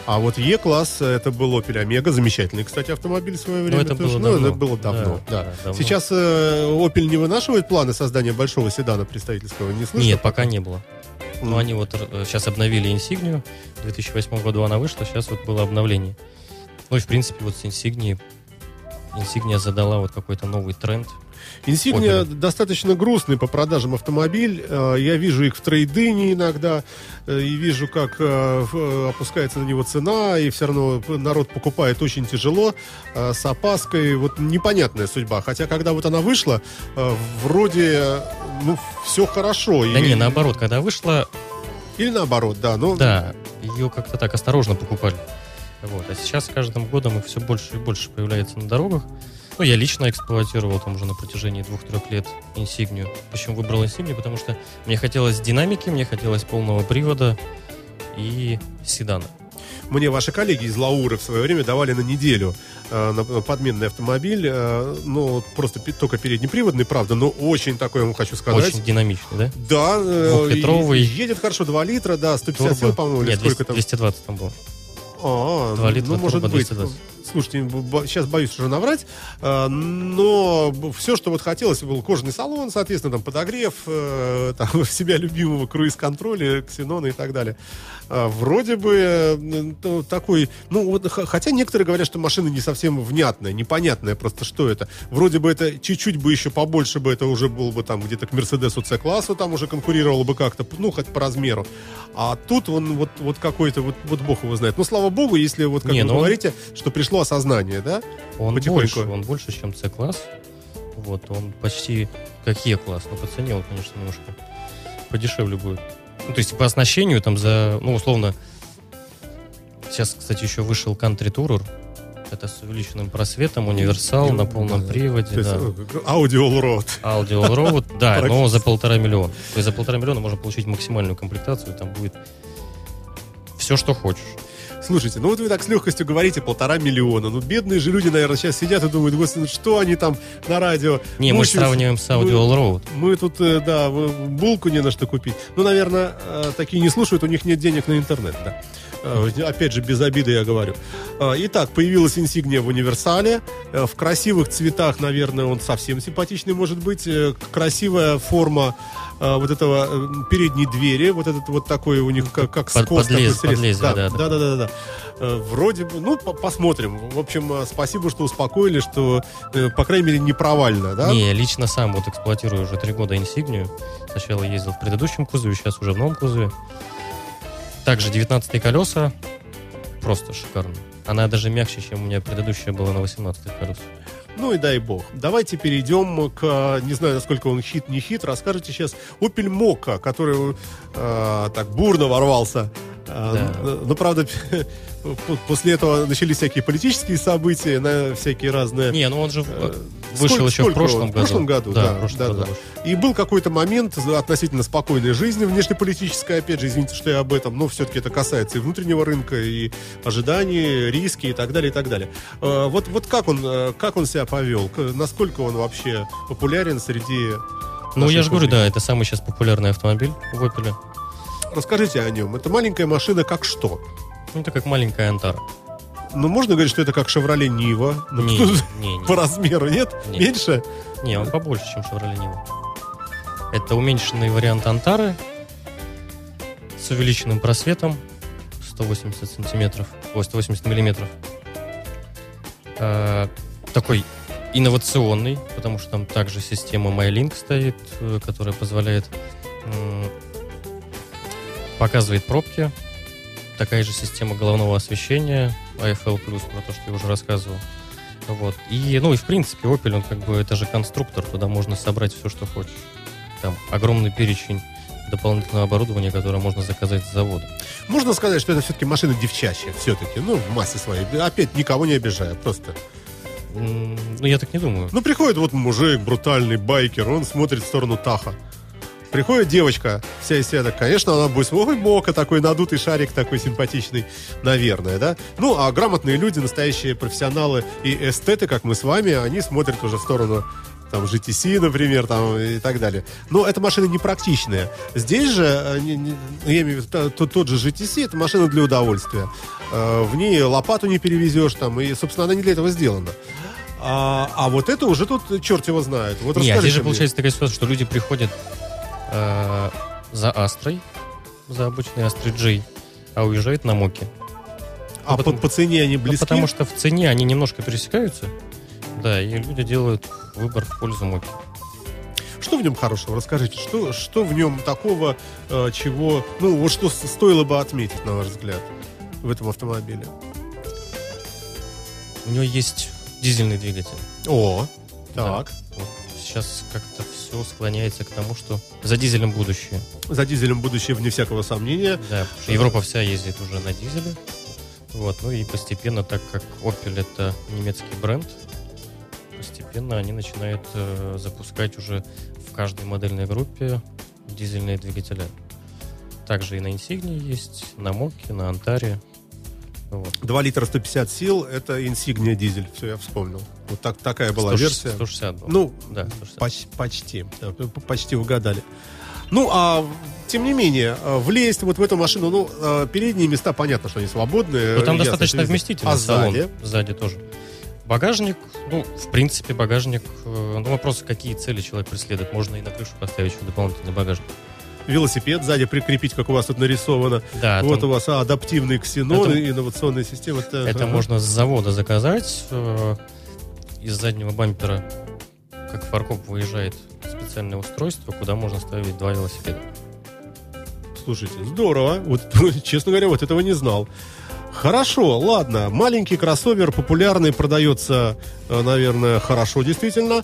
Speaker 3: А вот Е-класс, это был Opel Омега, замечательный, кстати, автомобиль в свое время.
Speaker 4: это
Speaker 3: тоже.
Speaker 4: было
Speaker 3: Ну,
Speaker 4: давно.
Speaker 3: это было давно,
Speaker 4: Да,
Speaker 3: да.
Speaker 4: да, давно.
Speaker 3: Сейчас э, Opel не вынашивает планы создания большого седана представительского, не слышно?
Speaker 4: Нет, пока не было. Но
Speaker 3: Мгм.
Speaker 4: они вот э, сейчас обновили Insignia. В 2008 году она вышла, сейчас вот было обновление. Ну и, в принципе, вот с Insignia Insignia задала вот какой-то новый тренд.
Speaker 3: Инсигния достаточно грустный по продажам автомобиль. Э, Я вижу их в трейдине иногда, э, и вижу, как э, опускается на него цена, и все равно народ покупает очень тяжело, с опаской. Вот непонятная судьба. Хотя, когда вот она вышла, вроде, ну, все хорошо.
Speaker 4: Да
Speaker 3: И-
Speaker 4: не, наоборот, когда вышла,
Speaker 3: Или наоборот, да. Ну,
Speaker 4: да, ее как-то так осторожно покупали. Вот. А сейчас с каждым годом их все больше и больше появляется на дорогах. Ну, я лично эксплуатировал там уже на протяжении двух-трех лет Инсигнию. Почему выбрал Инсигнию? Потому что мне хотелось динамики, мне хотелось полного привода и седана.
Speaker 3: Мне ваши коллеги из Лауры в свое время давали на неделю э, на на подменный автомобиль. э, ну, просто пи- только переднеприводный, правда, но очень такой, я вам хочу сказать.
Speaker 4: Очень динамичный, да?
Speaker 3: Да, э,
Speaker 4: Двухлитровый.
Speaker 3: едет хорошо 2 литра, да, 150 сил,
Speaker 4: Турбо.
Speaker 3: по-моему, или
Speaker 4: Нет,
Speaker 3: сколько
Speaker 4: 200,
Speaker 3: там.
Speaker 4: 220 там было.
Speaker 3: А,
Speaker 4: Два литра,
Speaker 3: ну, может быть.
Speaker 4: 220.
Speaker 3: Слушайте, сейчас боюсь уже наврать, э, но все, что вот хотелось, был кожаный салон, соответственно, там подогрев, э, там, себя любимого круиз-контроля, ксенона и так далее. А, Вроде бы э, ну, такой, ну вот, хотя некоторые говорят, что машина не совсем внятная, непонятная просто, что это. Вроде бы это чуть-чуть бы еще побольше бы это уже был бы там где-то к Мерседесу C-классу, там уже конкурировало бы как-то, ну, хоть по размеру. А тут он вот, вот какой-то, вот, вот бог его знает. Ну, слава богу, если вот как
Speaker 4: Не,
Speaker 3: вы
Speaker 4: ну он-
Speaker 3: говорите, что пришло осознание, да?
Speaker 4: Он
Speaker 3: Потихоньку.
Speaker 4: больше, он больше, чем C-класс. Вот, он почти как E-класс. Но по цене он, конечно, немножко подешевле будет. Ну, то есть по оснащению там за, ну, условно, сейчас, кстати, еще вышел Country Tourer. Это с увеличенным просветом, универсал на полном
Speaker 3: Да.
Speaker 4: приводе, да.
Speaker 3: э, Audio Allroad.
Speaker 4: Audio Allroad, да, но за полтора миллиона. То есть за полтора миллиона можно получить максимальную комплектацию, там будет все, что хочешь.
Speaker 3: Слушайте, ну вот вы так с легкостью говорите полтора миллиона. Ну, бедные же люди, наверное, сейчас сидят и думают, господи, ну что они там на радио
Speaker 4: Не, мы сравниваем с Audio
Speaker 3: Мы-
Speaker 4: Allroad.
Speaker 3: Мы тут, э, да, булку не на что купить. Ну, наверное, э, такие не слушают, у них нет денег на интернет, да. Э, Опять же, без обиды я говорю. Э, Итак, появилась инсигния в универсале. Э, В красивых цветах, наверное, он совсем симпатичный может быть. Красивая форма вот этого передней двери. Вот этот вот такой у них как, как
Speaker 4: Под-
Speaker 3: скос
Speaker 4: подлез-
Speaker 3: такой срез.
Speaker 4: подлезие,
Speaker 3: да,
Speaker 4: да,
Speaker 3: да,
Speaker 4: да.
Speaker 3: да, да, Вроде бы, ну, по- посмотрим. В общем, спасибо, что успокоили, что, по крайней мере, не провально, да?
Speaker 4: Не, лично сам вот эксплуатирую уже три года инсигнию. Сначала ездил в предыдущем кузове, сейчас уже в новом кузове. Также 19 колеса. Просто шикарно. Она даже мягче, чем у меня предыдущая была на 18 колесах.
Speaker 3: Ну и дай бог. Давайте перейдем к, не знаю, насколько он хит, не хит, расскажите сейчас Opel Mokka, который э, так бурно ворвался. Э,
Speaker 4: Да.
Speaker 3: н- Но, правда, после этого начались всякие политические события, на всякие разные...
Speaker 4: Не, ну он же
Speaker 3: Э,
Speaker 4: вышел
Speaker 3: сколько-
Speaker 4: еще в
Speaker 3: сколько
Speaker 4: прошлом
Speaker 3: он?
Speaker 4: году.
Speaker 3: В прошлом году, да.
Speaker 4: в прошлом
Speaker 3: да,
Speaker 4: году
Speaker 3: да. И был какой-то момент относительно спокойной жизни внешнеполитической, опять же, извините, что я об этом, но все-таки это касается и внутреннего рынка, и ожиданий, риски и так далее, и так далее. Э, Вот, вот как, он, э, как он себя повел? Насколько он вообще популярен среди...
Speaker 4: Ну, я же говорю, да, это самый сейчас популярный автомобиль в Opel.
Speaker 3: Расскажите о нем. Это маленькая машина как что?
Speaker 4: Ну, это как маленькая Антара.
Speaker 3: Ну, можно говорить, что это как «Шевроле Нива»? Ну,
Speaker 4: Не, не,
Speaker 3: По
Speaker 4: не.
Speaker 3: размеру, нет?
Speaker 4: Нет.
Speaker 3: Меньше?
Speaker 4: Не, он побольше, чем Chevrolet Niva. Это уменьшенный вариант Антары с увеличенным просветом 180 сантиметров, ой, 180 миллиметров. А, такой инновационный, потому что там также система MyLink стоит, э, которая позволяет м, показывает пробки. Такая же система головного освещения AFL+, про то, что я уже рассказывал. Вот. И, ну, и в принципе, Opel, он как бы, это же конструктор, туда можно собрать все, что хочешь. Там огромный перечень дополнительного оборудования, которое можно заказать с завода.
Speaker 3: Можно сказать, что это все-таки машина девчачья, все-таки, ну, в массе своей. Опять никого не обижая, просто.
Speaker 4: Ну, я так не думаю.
Speaker 3: Ну, приходит вот мужик, брутальный байкер, он смотрит в сторону Таха. Приходит девочка, вся из себя, так, конечно, она будет, ой, мока, такой надутый шарик, такой симпатичный, наверное, да? Ну, а грамотные люди, настоящие профессионалы и эстеты, как мы с вами, они смотрят уже в сторону там GTC, например, там и так далее. Но эта машина непрактичная. Здесь же, э, не- не- я имею в виду, тот, тот же GTC, это машина для удовольствия. Э, В ней лопату не перевезешь, там, и, собственно, она не для этого сделана. А, а вот это уже тут черт его знает. Вот
Speaker 4: Не, а здесь же
Speaker 3: мне.
Speaker 4: получается такая ситуация, что люди приходят э, за Астрой, за обычный Astra J, а уезжает на Моке.
Speaker 3: А
Speaker 4: Ну,
Speaker 3: по,
Speaker 4: потому-
Speaker 3: по цене они
Speaker 4: Ну,
Speaker 3: близки?
Speaker 4: потому что в цене они немножко пересекаются. Да, и люди делают выбор в пользу Моки.
Speaker 3: Что в нем хорошего? Расскажите, что, что в нем такого, э, чего, ну, вот что стоило бы отметить, на ваш взгляд, в этом автомобиле?
Speaker 4: У него есть дизельный двигатель.
Speaker 3: О,
Speaker 4: Да.
Speaker 3: так.
Speaker 4: Вот Сейчас как-то все склоняется к тому, что за дизелем будущее.
Speaker 3: За дизелем будущее, вне всякого сомнения.
Speaker 4: Да, потому что Европа вся ездит уже на дизеле. Вот, ну и постепенно, так как Opel это немецкий бренд, постепенно они начинают э, запускать уже в каждой модельной группе дизельные двигателя. Также и на Insignia есть, на Моке, на Антаре. Вот.
Speaker 3: 2 литра 150 сил, это Insignia дизель. Все, я вспомнил. Вот так, такая была
Speaker 4: 160
Speaker 3: версия.
Speaker 4: 160 был.
Speaker 3: Ну,
Speaker 4: да, 160.
Speaker 3: Поч- почти. Да, почти угадали. Ну, а тем не менее, э, влезть вот в эту машину, ну, э, передние места, понятно, что они свободные.
Speaker 4: Ну, там
Speaker 3: ясно,
Speaker 4: достаточно вместительный
Speaker 3: А
Speaker 4: салон.
Speaker 3: сзади?
Speaker 4: Сзади тоже. Багажник, ну, в принципе, багажник, э, ну, вопрос, какие цели человек преследует. Можно и на крышу поставить еще дополнительный багажник.
Speaker 3: Велосипед сзади прикрепить, как у вас тут нарисовано.
Speaker 4: Да,
Speaker 3: вот
Speaker 4: там-
Speaker 3: у вас а, адаптивный ксенон,
Speaker 4: Это-
Speaker 3: инновационная система. Так,
Speaker 4: это
Speaker 3: ага.
Speaker 4: можно с завода заказать. э, из заднего бампера, как фаркоп, выезжает специальное устройство, куда можно ставить два велосипеда.
Speaker 3: Слушайте, здорово. Вот, честно говоря, вот этого не знал. Хорошо, ладно. Маленький кроссовер популярный, продается, э, наверное, хорошо, действительно.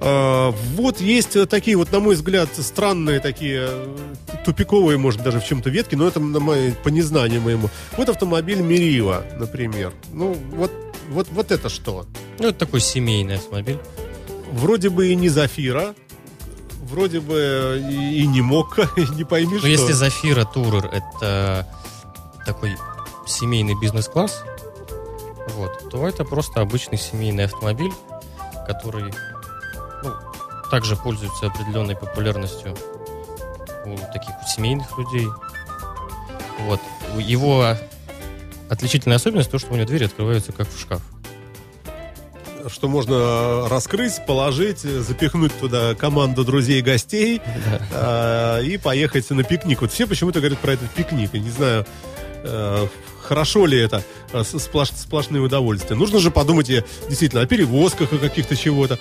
Speaker 3: Э, Вот есть э, такие вот, на мой взгляд, странные такие э, тупиковые, может, даже в чем-то ветки, но это на мои- по незнанию моему. Вот автомобиль Мерива, например. Ну, вот, вот, вот это что?
Speaker 4: Ну, это такой семейный автомобиль.
Speaker 3: Вроде бы и не Зафира, вроде бы и, и не Мокка, и не пойми
Speaker 4: Но
Speaker 3: что.
Speaker 4: Если Зафира Турер это такой семейный бизнес-класс, вот, то это просто обычный семейный автомобиль, который ну, также пользуется определенной популярностью у таких вот семейных людей. Вот. У- Его отличительная особенность то, что у него двери открываются как в шкаф.
Speaker 3: что можно раскрыть, положить, запихнуть туда команду друзей и гостей э, и поехать на пикник. Вот все почему-то говорят про этот пикник. Я не знаю, э, хорошо ли это, сплош- сплошные удовольствия. Нужно же подумать и, действительно о перевозках, о каких-то чего-то.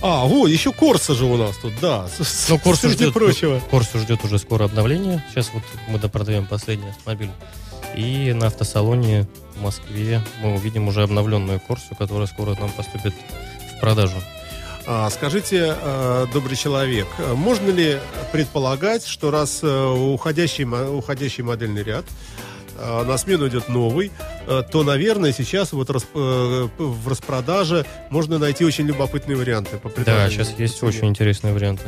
Speaker 3: А, вот, еще Корса же у нас тут, да.
Speaker 4: Ну, Корсу ждет,
Speaker 3: прочего.
Speaker 4: Корсу ждет уже скоро обновление. Сейчас вот мы допродаем последний автомобиль. И на автосалоне в Москве мы увидим уже обновленную Корсу, которая скоро нам поступит в продажу.
Speaker 3: А, скажите, э, добрый человек, э, можно ли предполагать, что раз э, уходящий, уходящий модельный ряд, э, на смену идет новый, э, то, наверное, сейчас вот э, в распродаже можно найти очень любопытные варианты по
Speaker 4: Да, сейчас есть очень интересные варианты.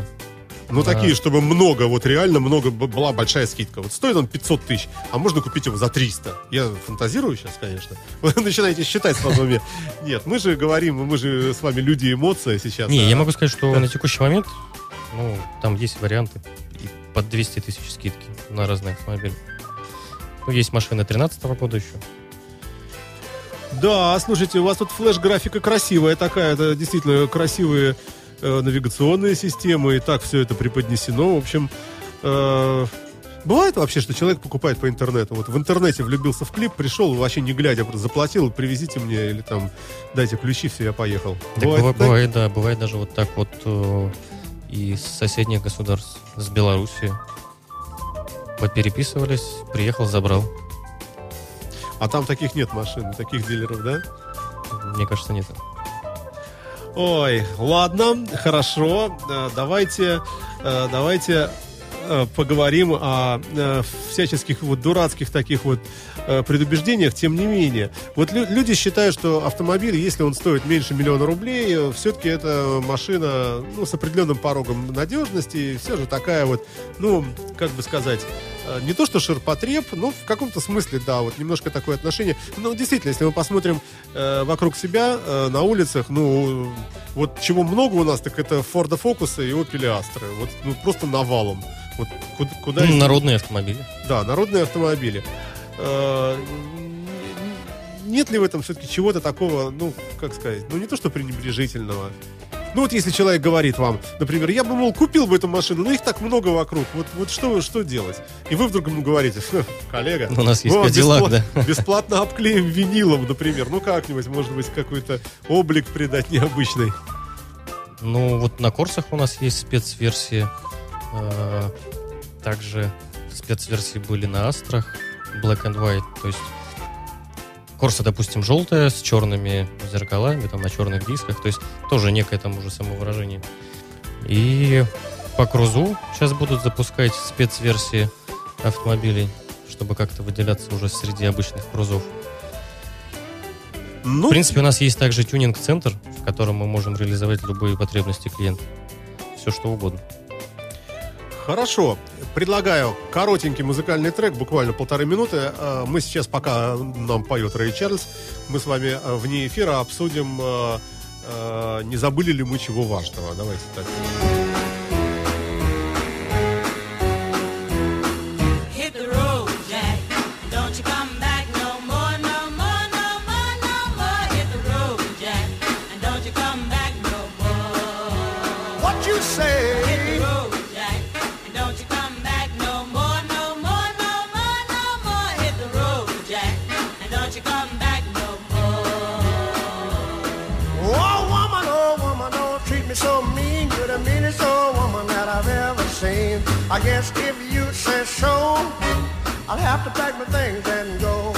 Speaker 3: Ну,
Speaker 4: Да.
Speaker 3: такие, чтобы много, вот реально много, была большая скидка. Вот стоит он 500 тысяч, а можно купить его за 300. Я фантазирую сейчас, конечно. Вы начинаете считать в своем уме. Нет, мы же говорим, мы же с вами люди эмоции сейчас.
Speaker 4: Не,
Speaker 3: а-
Speaker 4: я могу сказать, что
Speaker 3: Да.
Speaker 4: на текущий момент ну, там есть варианты под 200 тысяч скидки на разные автомобили. Ну, есть машины 13 года еще.
Speaker 3: Да, слушайте, у вас тут флеш-графика красивая такая, это действительно красивые э, навигационные системы, и так все это преподнесено. В общем, э, бывает вообще, что человек покупает по интернету. Вот в интернете влюбился в клип, пришел, вообще не глядя, заплатил, привезите мне, или там дайте ключи, все, я поехал.
Speaker 4: Так
Speaker 3: Бывает
Speaker 4: бывает,
Speaker 3: так?
Speaker 4: бывает, да, бывает даже вот так вот э, и с соседних государств, с Белоруссии. Попереписывались, приехал, забрал.
Speaker 3: А там таких нет машин, таких дилеров, да?
Speaker 4: Мне кажется, нет.
Speaker 3: Ой, ладно, хорошо. Э, Давайте, э, давайте э, поговорим о всяческих вот дурацких таких вот э, предубеждениях. Тем не менее, вот лю- люди считают, что автомобиль, если он стоит меньше миллиона рублей, все-таки это машина ну, с определенным порогом надежности. Все же такая вот, ну, как бы сказать, э, не то что ширпотреб, но в каком-то смысле, да, вот немножко такое отношение. Но действительно, если мы посмотрим э, вокруг себя э, на улицах, ну, вот чего много у нас, так это Форда Фокуса и Opel Astra. Вот ну, просто навалом. Вот куда, куда
Speaker 4: Ну,
Speaker 3: из-
Speaker 4: народные автомобили.
Speaker 3: Да, народные автомобили. Э, Нет ли в этом все-таки чего-то такого, ну, как сказать, ну, не то что пренебрежительного. Ну вот если человек говорит вам, например, я бы, мол, купил бы эту машину, но их так много вокруг, вот, вот что, что делать? И вы вдруг ему говорите, «Ха, коллега,
Speaker 4: У нас есть
Speaker 3: вам
Speaker 4: Кадиллак,
Speaker 3: беспла-
Speaker 4: да.
Speaker 3: бесплатно обклеим винилом, например. Ну как-нибудь, может быть, какой-то облик придать необычный.
Speaker 4: Ну, вот на Корсах у нас есть спецверсии. Э, Также спецверсии были на Астрах, Black and White. То есть Корса, допустим, желтая, с черными зеркалами, там на черных дисках. То есть тоже некое там уже самовыражение. И по крузу сейчас будут запускать спецверсии автомобилей, чтобы как-то выделяться уже среди обычных крузов.
Speaker 3: Ну,
Speaker 4: В принципе, у нас есть также тюнинг-центр, в котором мы можем реализовать любые потребности клиента. Все что угодно.
Speaker 3: Хорошо. Предлагаю коротенький музыкальный трек, буквально полторы минуты. Э, Мы сейчас, пока нам поет Рэй Чарльз, мы с вами э, вне эфира обсудим, э, не забыли ли мы чего важного. Давайте так.
Speaker 5: Hit
Speaker 6: Meanest old woman that I've ever seen. I guess if you say so, I'll have to pack my things and go.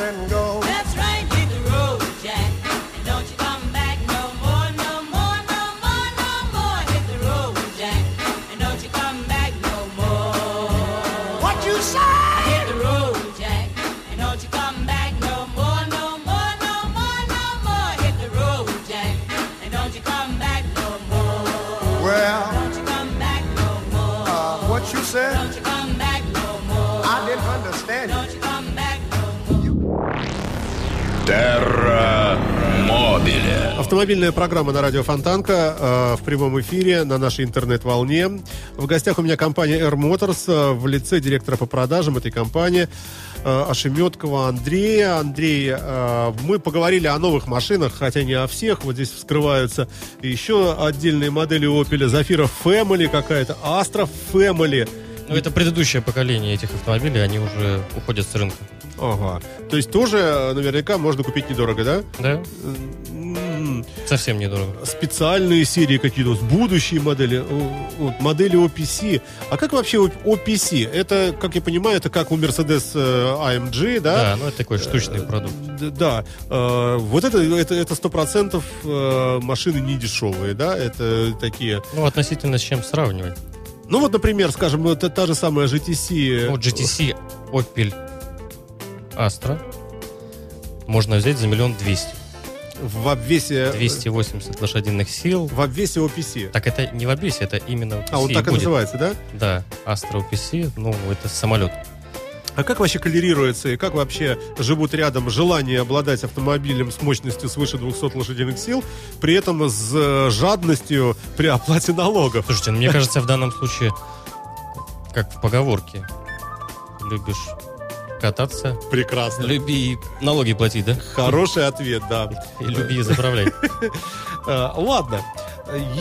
Speaker 2: Терра Мобиле.
Speaker 3: Автомобильная программа на радио Фонтанка э, в прямом эфире на нашей интернет-волне. В гостях у меня компания Air Motors э, в лице директора по продажам этой компании э, Ошеметкова Андрея. Андрей, э, мы поговорили о новых машинах, хотя не о всех. Вот здесь вскрываются еще отдельные модели Opel. Зафира Family какая-то, Astra Family.
Speaker 4: Ну, это предыдущее поколение этих автомобилей, они уже уходят с рынка.
Speaker 3: Ага. То есть тоже э, наверняка можно купить недорого, да?
Speaker 4: Да? Совсем недорого.
Speaker 3: специальные серии какие-то, будущие модели, вот, модели OPC. А как вообще OPC? Это, как я понимаю, это как у Mercedes э, AMG, да?
Speaker 4: Да, ну это такой штучный продукт.
Speaker 3: Д- Да, Э, вот это это это сто процентов э, машины не дешевые, да, это такие.
Speaker 4: Ну, относительно с чем сравнивать.
Speaker 3: Ну вот, например, скажем, та, та же самая GTC.
Speaker 4: Ну, GTC Opel Astra можно взять за миллион двести.
Speaker 3: в обвесе
Speaker 4: 280 лошадиных сил.
Speaker 3: в обвесе OPC.
Speaker 4: Так это не в обвесе, это именно OPC
Speaker 3: А он так и
Speaker 4: будет.
Speaker 3: называется, да?
Speaker 4: Да, Astra OPC, ну, это самолет.
Speaker 3: А как вообще коллерируется и как вообще живут рядом желание обладать автомобилем с мощностью свыше 200 лошадиных сил, при этом с э, жадностью при оплате налогов?
Speaker 4: Слушайте, ну, мне кажется, в данном случае, как в поговорке, любишь кататься,
Speaker 3: Прекрасно.
Speaker 4: люби и налоги платить, да?
Speaker 3: Хороший ответ, да.
Speaker 4: И люби и заправляй.
Speaker 3: Э, Ладно.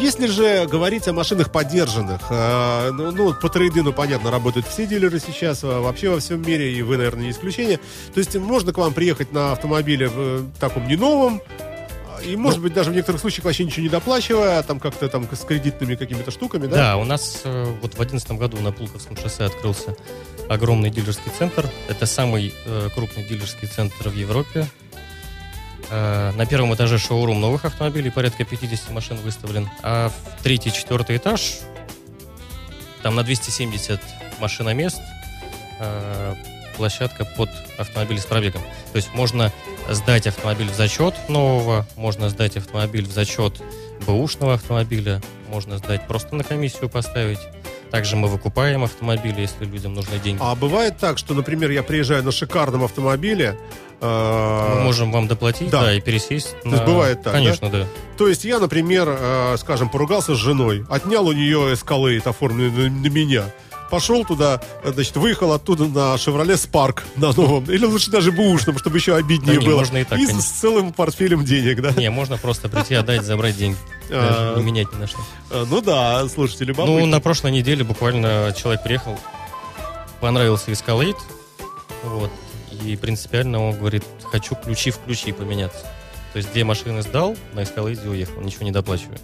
Speaker 3: Если же говорить о машинах поддержанных, э, ну, ну, по трейдину, понятно, работают все дилеры сейчас, вообще во всем мире, и вы, наверное, не исключение. То есть можно к вам приехать на автомобиле в э, таком не новом, и, может быть, даже в некоторых случаях вообще ничего не доплачивая, там как-то там с кредитными какими-то штуками, да?
Speaker 4: Да, у нас э, вот в 2011 году на Пулковском шоссе открылся огромный дилерский центр. Это самый э, крупный дилерский центр в Европе. Э, на первом этаже шоурум новых автомобилей, порядка 50 машин выставлен. А в третий, четвертый этаж, там на 270 машиномест, э, площадка под автомобиль с пробегом. То есть можно сдать автомобиль в зачет нового, можно сдать автомобиль в зачет бэушного автомобиля, можно сдать просто на комиссию поставить. Также мы выкупаем автомобили, если людям нужны деньги.
Speaker 3: А бывает так, что, например, я приезжаю на шикарном автомобиле. э,
Speaker 4: Мы можем вам доплатить,
Speaker 3: да.
Speaker 4: да, и пересесть.
Speaker 3: То есть бывает так,
Speaker 4: Конечно, да?
Speaker 3: То есть я, например, э, скажем, поругался с женой, отнял у нее эскалейт, оформленный на меня. Пошел туда, значит, выехал оттуда на Шевроле Спарк на новом, или лучше даже бэушном, чтобы еще обиднее
Speaker 4: Да
Speaker 3: было.
Speaker 4: можно и так,
Speaker 3: с-
Speaker 4: конечно.
Speaker 3: с целым портфелем денег, да?
Speaker 4: Не, можно просто прийти, отдать, забрать деньги.
Speaker 3: А.
Speaker 4: Даже не менять ни на что.
Speaker 3: Э, Ну да, слушайте, любопытно.
Speaker 4: Ну, на прошлой неделе буквально человек приехал, понравился Escalade, вот, и принципиально он говорит, хочу ключи в ключи поменяться. То есть две машины сдал, на Escalade уехал, ничего не доплачивая.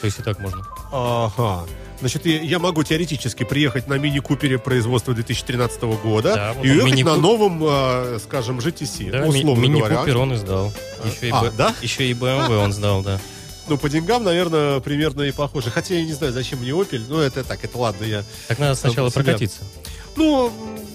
Speaker 4: То есть и так можно.
Speaker 3: Ага. Значит, я, могу теоретически приехать на мини-купере производства 2013 года
Speaker 4: Да, вот
Speaker 3: и уехать на новом, э, скажем, GTC,
Speaker 4: Да,
Speaker 3: ну,
Speaker 4: ми-
Speaker 3: условно говоря.
Speaker 4: мини-купер он и сдал. Еще и,
Speaker 3: А,
Speaker 4: Б-
Speaker 3: да?
Speaker 4: еще и BMW он сдал, да.
Speaker 3: Ну, по деньгам, наверное, примерно и похоже. Хотя я не знаю, зачем мне Opel. Ну, это так, это ладно, я...
Speaker 4: Так надо сначала прокатиться,
Speaker 3: Ну,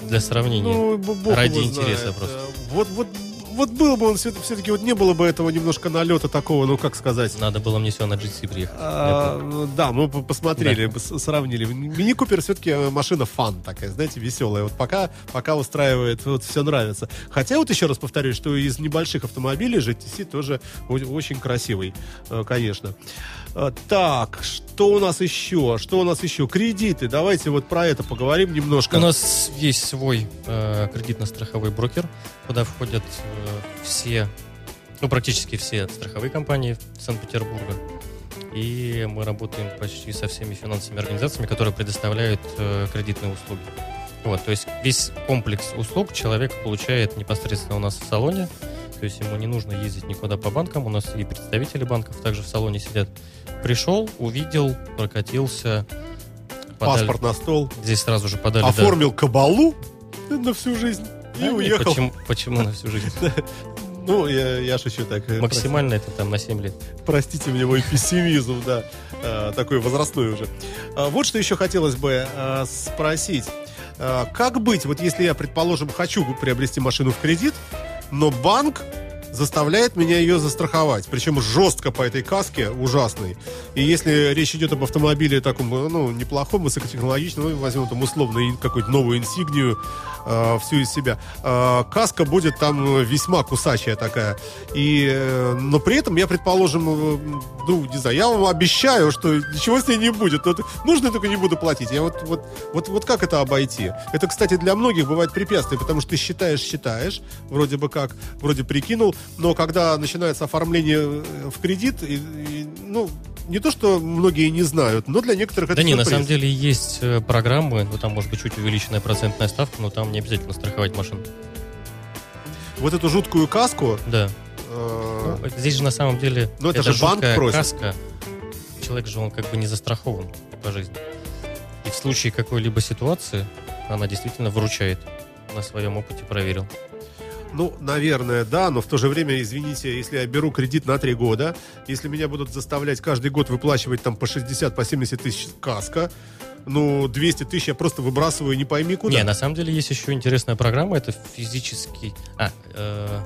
Speaker 4: для сравнения.
Speaker 3: ну
Speaker 4: Ради интереса просто.
Speaker 3: Вот, вот, вот было бы он все, таки вот не было бы этого немножко налета такого, ну, как сказать...
Speaker 4: Надо было мне все на GT приехать.
Speaker 3: А, ну, да, мы по- посмотрели, с- сравнили. Мини Купер все-таки машина фан такая, знаете, веселая. Вот пока, пока устраивает, вот все нравится. Хотя вот еще раз повторюсь, что из небольших автомобилей GTC тоже очень красивый, э, конечно. Э, Так, что у нас еще? Что у нас еще? Кредиты. Давайте вот про это поговорим немножко.
Speaker 4: У нас есть свой э, кредитно-страховой брокер, куда входят э, все, ну, практически все страховые компании Санкт-Петербурга. И мы работаем почти со всеми финансовыми организациями, которые предоставляют э, кредитные услуги. Вот, то есть весь комплекс услуг человек получает непосредственно у нас в салоне. То есть ему не нужно ездить никуда по банкам. У нас и представители банков также в салоне сидят. Пришел, увидел, прокатился. подали-
Speaker 3: Паспорт на стол.
Speaker 4: Здесь сразу же подали... да,
Speaker 3: Оформил кабалу на всю жизнь и
Speaker 4: да, нет,
Speaker 3: уехал.
Speaker 4: Почему, почему на всю жизнь?
Speaker 3: Ну, я, я шучу так. э,
Speaker 4: Максимально это там на 7 лет.
Speaker 3: Простите мне мой пессимизм, да, э, такой возрастной уже. А, Вот что еще хотелось бы э, спросить. Э, Как быть, вот если я, предположим, хочу приобрести машину в кредит, но банк заставляет меня ее застраховать. Причем жестко по этой каске, ужасной. И если речь идет об автомобиле таком, ну, неплохом, высокотехнологичном, ну, возьмем там условно какую-то новую инсигнию, э, всю из себя, э, каска будет там весьма кусачая такая. И, э, но при этом я, предположим, э, ну, не знаю, я вам обещаю, что ничего с ней не будет. Вот нужно, только не буду платить. Я вот, вот, вот, вот как это обойти? Это, кстати, для многих бывает препятствие, потому что ты считаешь, считаешь, вроде бы как, вроде прикинул, но когда начинается оформление э, в кредит, и- и, ну, не то, что многие не знают, но для некоторых это
Speaker 4: Да не, на самом деле есть э, программы, ну там может быть чуть увеличенная процентная ставка, но там не обязательно страховать машину.
Speaker 3: Вот эту жуткую каску,
Speaker 4: Да.
Speaker 3: э,
Speaker 4: Ну, здесь же на самом деле
Speaker 3: Ну, это же банк просит.
Speaker 4: каска. Человек же он как бы не застрахован по жизни. И в случае какой-либо ситуации она действительно выручает. На своем опыте проверил.
Speaker 3: Ну, наверное, да, но в то же время, извините, если я беру кредит на 3 года, если меня будут заставлять каждый год выплачивать там по 60, по 70 тысяч каска, ну, 200 тысяч я просто выбрасываю не пойми куда.
Speaker 4: Не, на самом деле есть еще интересная программа. Это физический... А, э,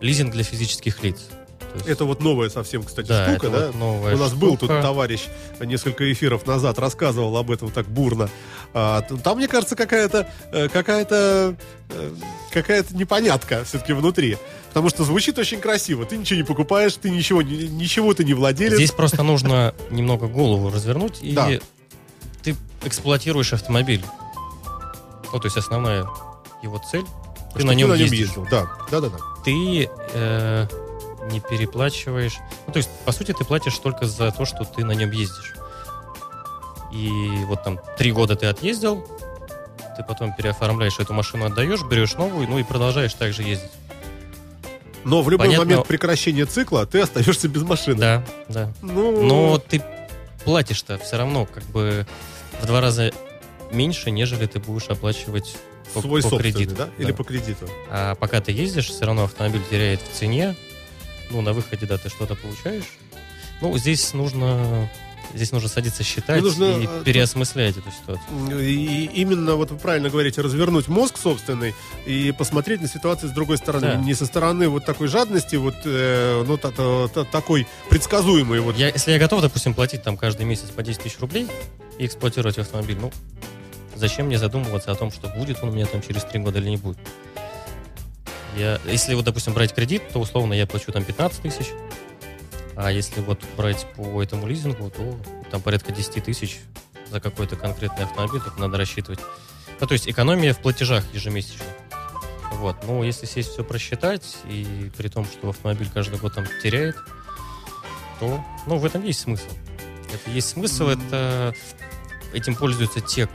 Speaker 4: лизинг для физических лиц. Есть-
Speaker 3: Это вот новая совсем, кстати,
Speaker 4: Да,
Speaker 3: штука, да?
Speaker 4: вот новая
Speaker 3: У нас был тут
Speaker 4: штука.
Speaker 3: товарищ несколько эфиров назад, рассказывал об этом так бурно. А, там, мне кажется, какая-то э, какая-то э, какая-то непонятка все-таки внутри. Потому что звучит очень красиво. Ты ничего не покупаешь, ты ничего, ничего ты не владелец.
Speaker 4: Здесь просто нужно немного голову развернуть, и
Speaker 3: Да.
Speaker 4: ты эксплуатируешь автомобиль. Ну, то есть основная его цель. Ты
Speaker 3: Что
Speaker 4: на нем ездишь.
Speaker 3: ездил. Да, да, да, да.
Speaker 4: Ты э, не переплачиваешь. Ну, то есть, по сути, ты платишь только за то, что ты на нем ездишь. И вот там три года ты отъездил, ты потом переоформляешь эту машину, отдаешь, берешь новую, ну и продолжаешь также ездить.
Speaker 3: Но в любой
Speaker 4: Понятно.
Speaker 3: момент прекращения цикла ты остаешься без машины.
Speaker 4: Да, да.
Speaker 3: Ну,
Speaker 4: Но ты платишь-то все равно как бы в два раза меньше, нежели ты будешь оплачивать по,
Speaker 3: свой
Speaker 4: по кредиту.
Speaker 3: да? Или по кредиту.
Speaker 4: А пока ты ездишь, все равно автомобиль теряет в цене. Ну, на выходе, да, ты что-то получаешь. Ну, здесь нужно здесь нужно садиться считать
Speaker 3: Ну, нужно,
Speaker 4: и
Speaker 3: э,
Speaker 4: переосмыслять эту ситуацию.
Speaker 3: И именно, вот вы правильно говорите, развернуть мозг собственный и посмотреть на ситуацию с другой стороны.
Speaker 4: Да.
Speaker 3: Не со стороны вот такой жадности, вот, э, ну, та- та- та- такой предсказуемой. Вот.
Speaker 4: Я, если я готов, допустим, платить там каждый месяц по 10 тысяч рублей и эксплуатировать автомобиль, ну, зачем мне задумываться о том, что будет он у меня там через 3 года или не будет? Я, если вот, допустим, брать кредит, то условно я плачу там 15 тысяч, а если вот брать по этому лизингу, то там порядка 10 тысяч за какой-то конкретный автомобиль, только надо рассчитывать. Ну, то есть экономия в платежах ежемесячно. Вот. Ну, если сесть все просчитать, и при том, что автомобиль каждый год там теряет, то, ну, в этом есть смысл. Это есть смысл, это этим пользуются те,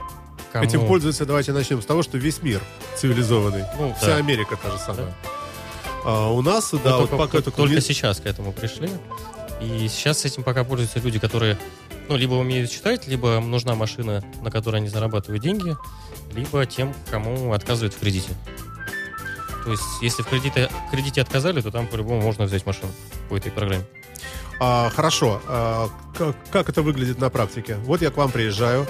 Speaker 4: кому...
Speaker 3: Этим пользуются, давайте начнем с того, что весь мир цивилизованный.
Speaker 4: Ну,
Speaker 3: Вся
Speaker 4: да.
Speaker 3: Америка та же самая. А у нас, да, вот
Speaker 4: только,
Speaker 3: пока
Speaker 4: только,
Speaker 3: только
Speaker 4: сейчас к этому пришли. И сейчас с этим пока пользуются люди, которые, ну, либо умеют читать, либо нужна машина, на которой они зарабатывают деньги, либо тем, кому отказывают в кредите. То есть, если в кредите, кредите отказали, то там по-любому можно взять машину по этой программе.
Speaker 3: А, хорошо. А, как, как это выглядит на практике? Вот я к вам приезжаю,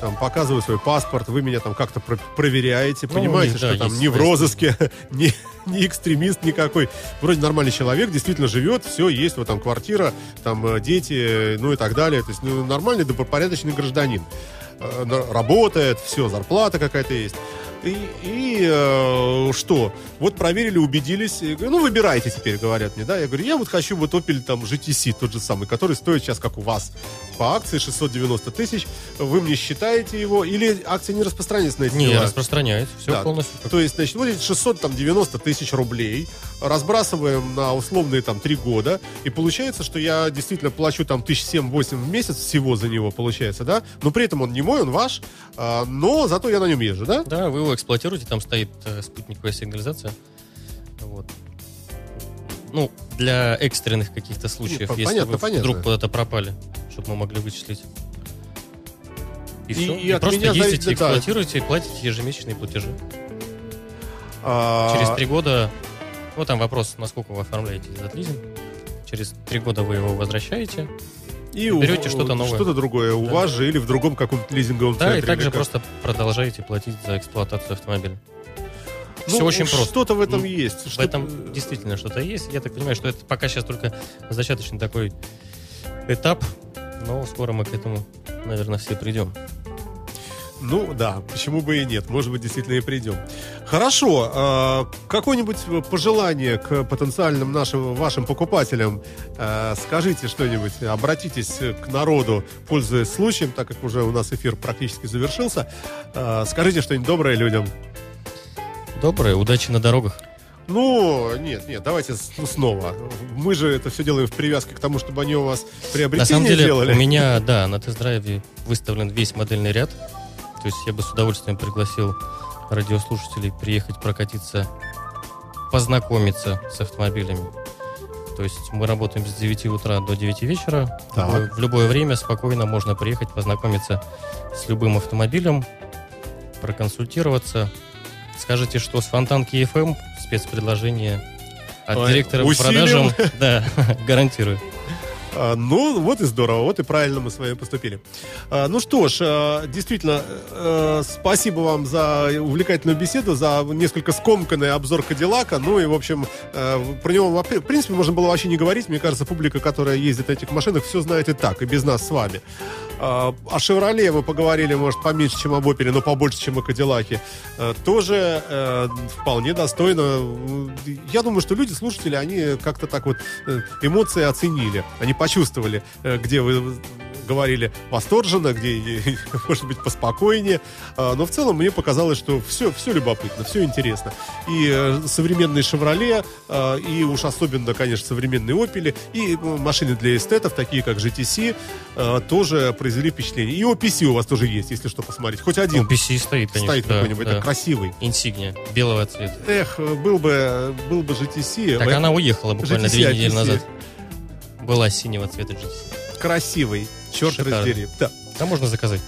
Speaker 3: там, показываю свой паспорт, вы меня там как-то про- проверяете,
Speaker 4: Ну,
Speaker 3: понимаете,
Speaker 4: есть,
Speaker 3: что
Speaker 4: да,
Speaker 3: там не в розыске, не, не экстремист никакой. Вроде нормальный человек, действительно живет, все, есть вот там квартира, там э, дети, ну и так далее. То есть ну, нормальный, добропорядочный гражданин. Э, Работает, все, зарплата какая-то есть. И, и, э, что? Вот проверили, убедились. И ну, выбирайте теперь, говорят мне, да. Я говорю, я вот хочу вот Opel там GTC, тот же самый, который стоит сейчас, как у вас, по акции 690 тысяч. Вы мне считаете его? Или акция не распространяется на эти
Speaker 4: Не,
Speaker 3: дела?
Speaker 4: распространяет. Все
Speaker 3: Да.
Speaker 4: полностью.
Speaker 3: То есть, значит, вот эти 690 тысяч рублей разбрасываем на условные там три года, и получается, что я действительно плачу там тысяч семь-восемь в месяц всего за него, получается, да? Но при этом он не мой, он ваш, а, но зато я на нем езжу, да?
Speaker 4: Да, вы его эксплуатируете, там стоит э, спутниковая сигнализация. Вот. Ну, для экстренных каких-то случаев,
Speaker 3: по-
Speaker 4: если
Speaker 3: понятно,
Speaker 4: вы
Speaker 3: понятно.
Speaker 4: вдруг куда-то пропали, чтобы мы могли вычислить. И,
Speaker 3: И-
Speaker 4: все.
Speaker 3: и
Speaker 4: И, просто ездите,
Speaker 3: зависит, да.
Speaker 4: эксплуатируете и платите ежемесячные платежи.
Speaker 3: А,
Speaker 4: Через три года, ну там вопрос, насколько вы оформляете этот лизинг. Через три года вы его возвращаете.
Speaker 3: И
Speaker 4: берете что-то новое.
Speaker 3: Что-то другое у
Speaker 4: Да.
Speaker 3: вас же или в другом каком-то лизинговом
Speaker 4: Да,
Speaker 3: центре.
Speaker 4: и также просто продолжаете платить за эксплуатацию автомобиля.
Speaker 3: Ну,
Speaker 4: Все очень просто.
Speaker 3: Что-то в этом
Speaker 4: Ну,
Speaker 3: есть.
Speaker 4: В
Speaker 3: Что-
Speaker 4: этом действительно что-то есть. Я так понимаю, что это пока сейчас только зачаточный такой этап, но скоро мы к этому, наверное, все придем.
Speaker 3: Ну да, почему бы и нет, может быть действительно и придем. Хорошо, а, какое-нибудь пожелание к потенциальным нашим вашим покупателям? А, Скажите что-нибудь, обратитесь к народу, пользуясь случаем, так как уже у нас эфир практически завершился. А, Скажите что-нибудь доброе людям.
Speaker 4: Доброе, удачи на дорогах.
Speaker 3: Ну, нет, нет, давайте ну, снова. Мы же это все делаем в привязке к тому, чтобы они у вас приобретение
Speaker 4: На самом деле,
Speaker 3: делали.
Speaker 4: у меня, да, на тест-драйве выставлен весь модельный ряд. То есть я бы с удовольствием пригласил радиослушателей приехать прокатиться, познакомиться с автомобилями. То есть мы работаем с 9 утра до 9 вечера.
Speaker 3: Так.
Speaker 4: В любое- время спокойно можно приехать, познакомиться с любым автомобилем, проконсультироваться. Скажите, что с Фонтанки FM спецпредложение от
Speaker 3: Ой,
Speaker 4: директора по продажам. Да, гарантирую.
Speaker 3: А, Ну, вот и здорово, вот и правильно мы с вами поступили. А, Ну что ж, а, действительно, э, спасибо вам за увлекательную беседу, за несколько скомканный обзор Кадиллака. Ну и, в общем, э, про него, в принципе, можно было вообще не говорить. Мне кажется, публика, которая ездит на этих машинах, все знает и так, и без нас с вами. А, О «Шевроле» мы поговорили, может, поменьше, чем об «Опеле», но побольше, чем о «Кадиллаке». Э, Тоже э, вполне достойно. Я думаю, что люди, слушатели, они как-то так вот э, эмоции оценили. Они почувствовали, где вы говорили восторженно, где, может быть, поспокойнее. А, Но в целом мне показалось, что все, все любопытно, все интересно. И э, современные «Шевроле», э, и уж особенно, конечно, современные «Опели», и э, машины для эстетов, такие как GTC, э, тоже произвели впечатление. И OPC у вас тоже есть, если что, посмотреть. Хоть один
Speaker 4: PC стоит, конечно.
Speaker 3: стоит
Speaker 4: да,
Speaker 3: какой-нибудь, да. красивый.
Speaker 4: Инсигния белого цвета.
Speaker 3: Эх, был бы, был бы GTC.
Speaker 4: Так
Speaker 3: э,
Speaker 4: она уехала буквально
Speaker 3: GTC,
Speaker 4: две недели
Speaker 3: GTC.
Speaker 4: назад. Была синего цвета GTC.
Speaker 3: Красивый. Черт
Speaker 4: Шикарно.
Speaker 3: раздери. Да.
Speaker 4: Там можно заказать.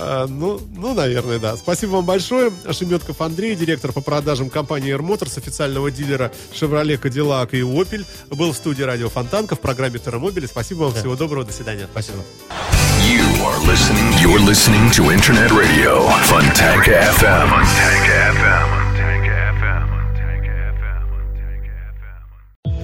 Speaker 3: А, ну, ну, наверное, да. Спасибо вам большое. Шеметков Андрей, директор по продажам компании Air Motors, официального дилера Chevrolet, Cadillac и Opel, был в студии радио Фонтанка в программе Термобили. Спасибо вам,
Speaker 4: Да.
Speaker 3: всего доброго, до свидания.
Speaker 4: Спасибо.
Speaker 2: You are listening. You're listening to Internet Radio Fontanka FM. Fontanka FM.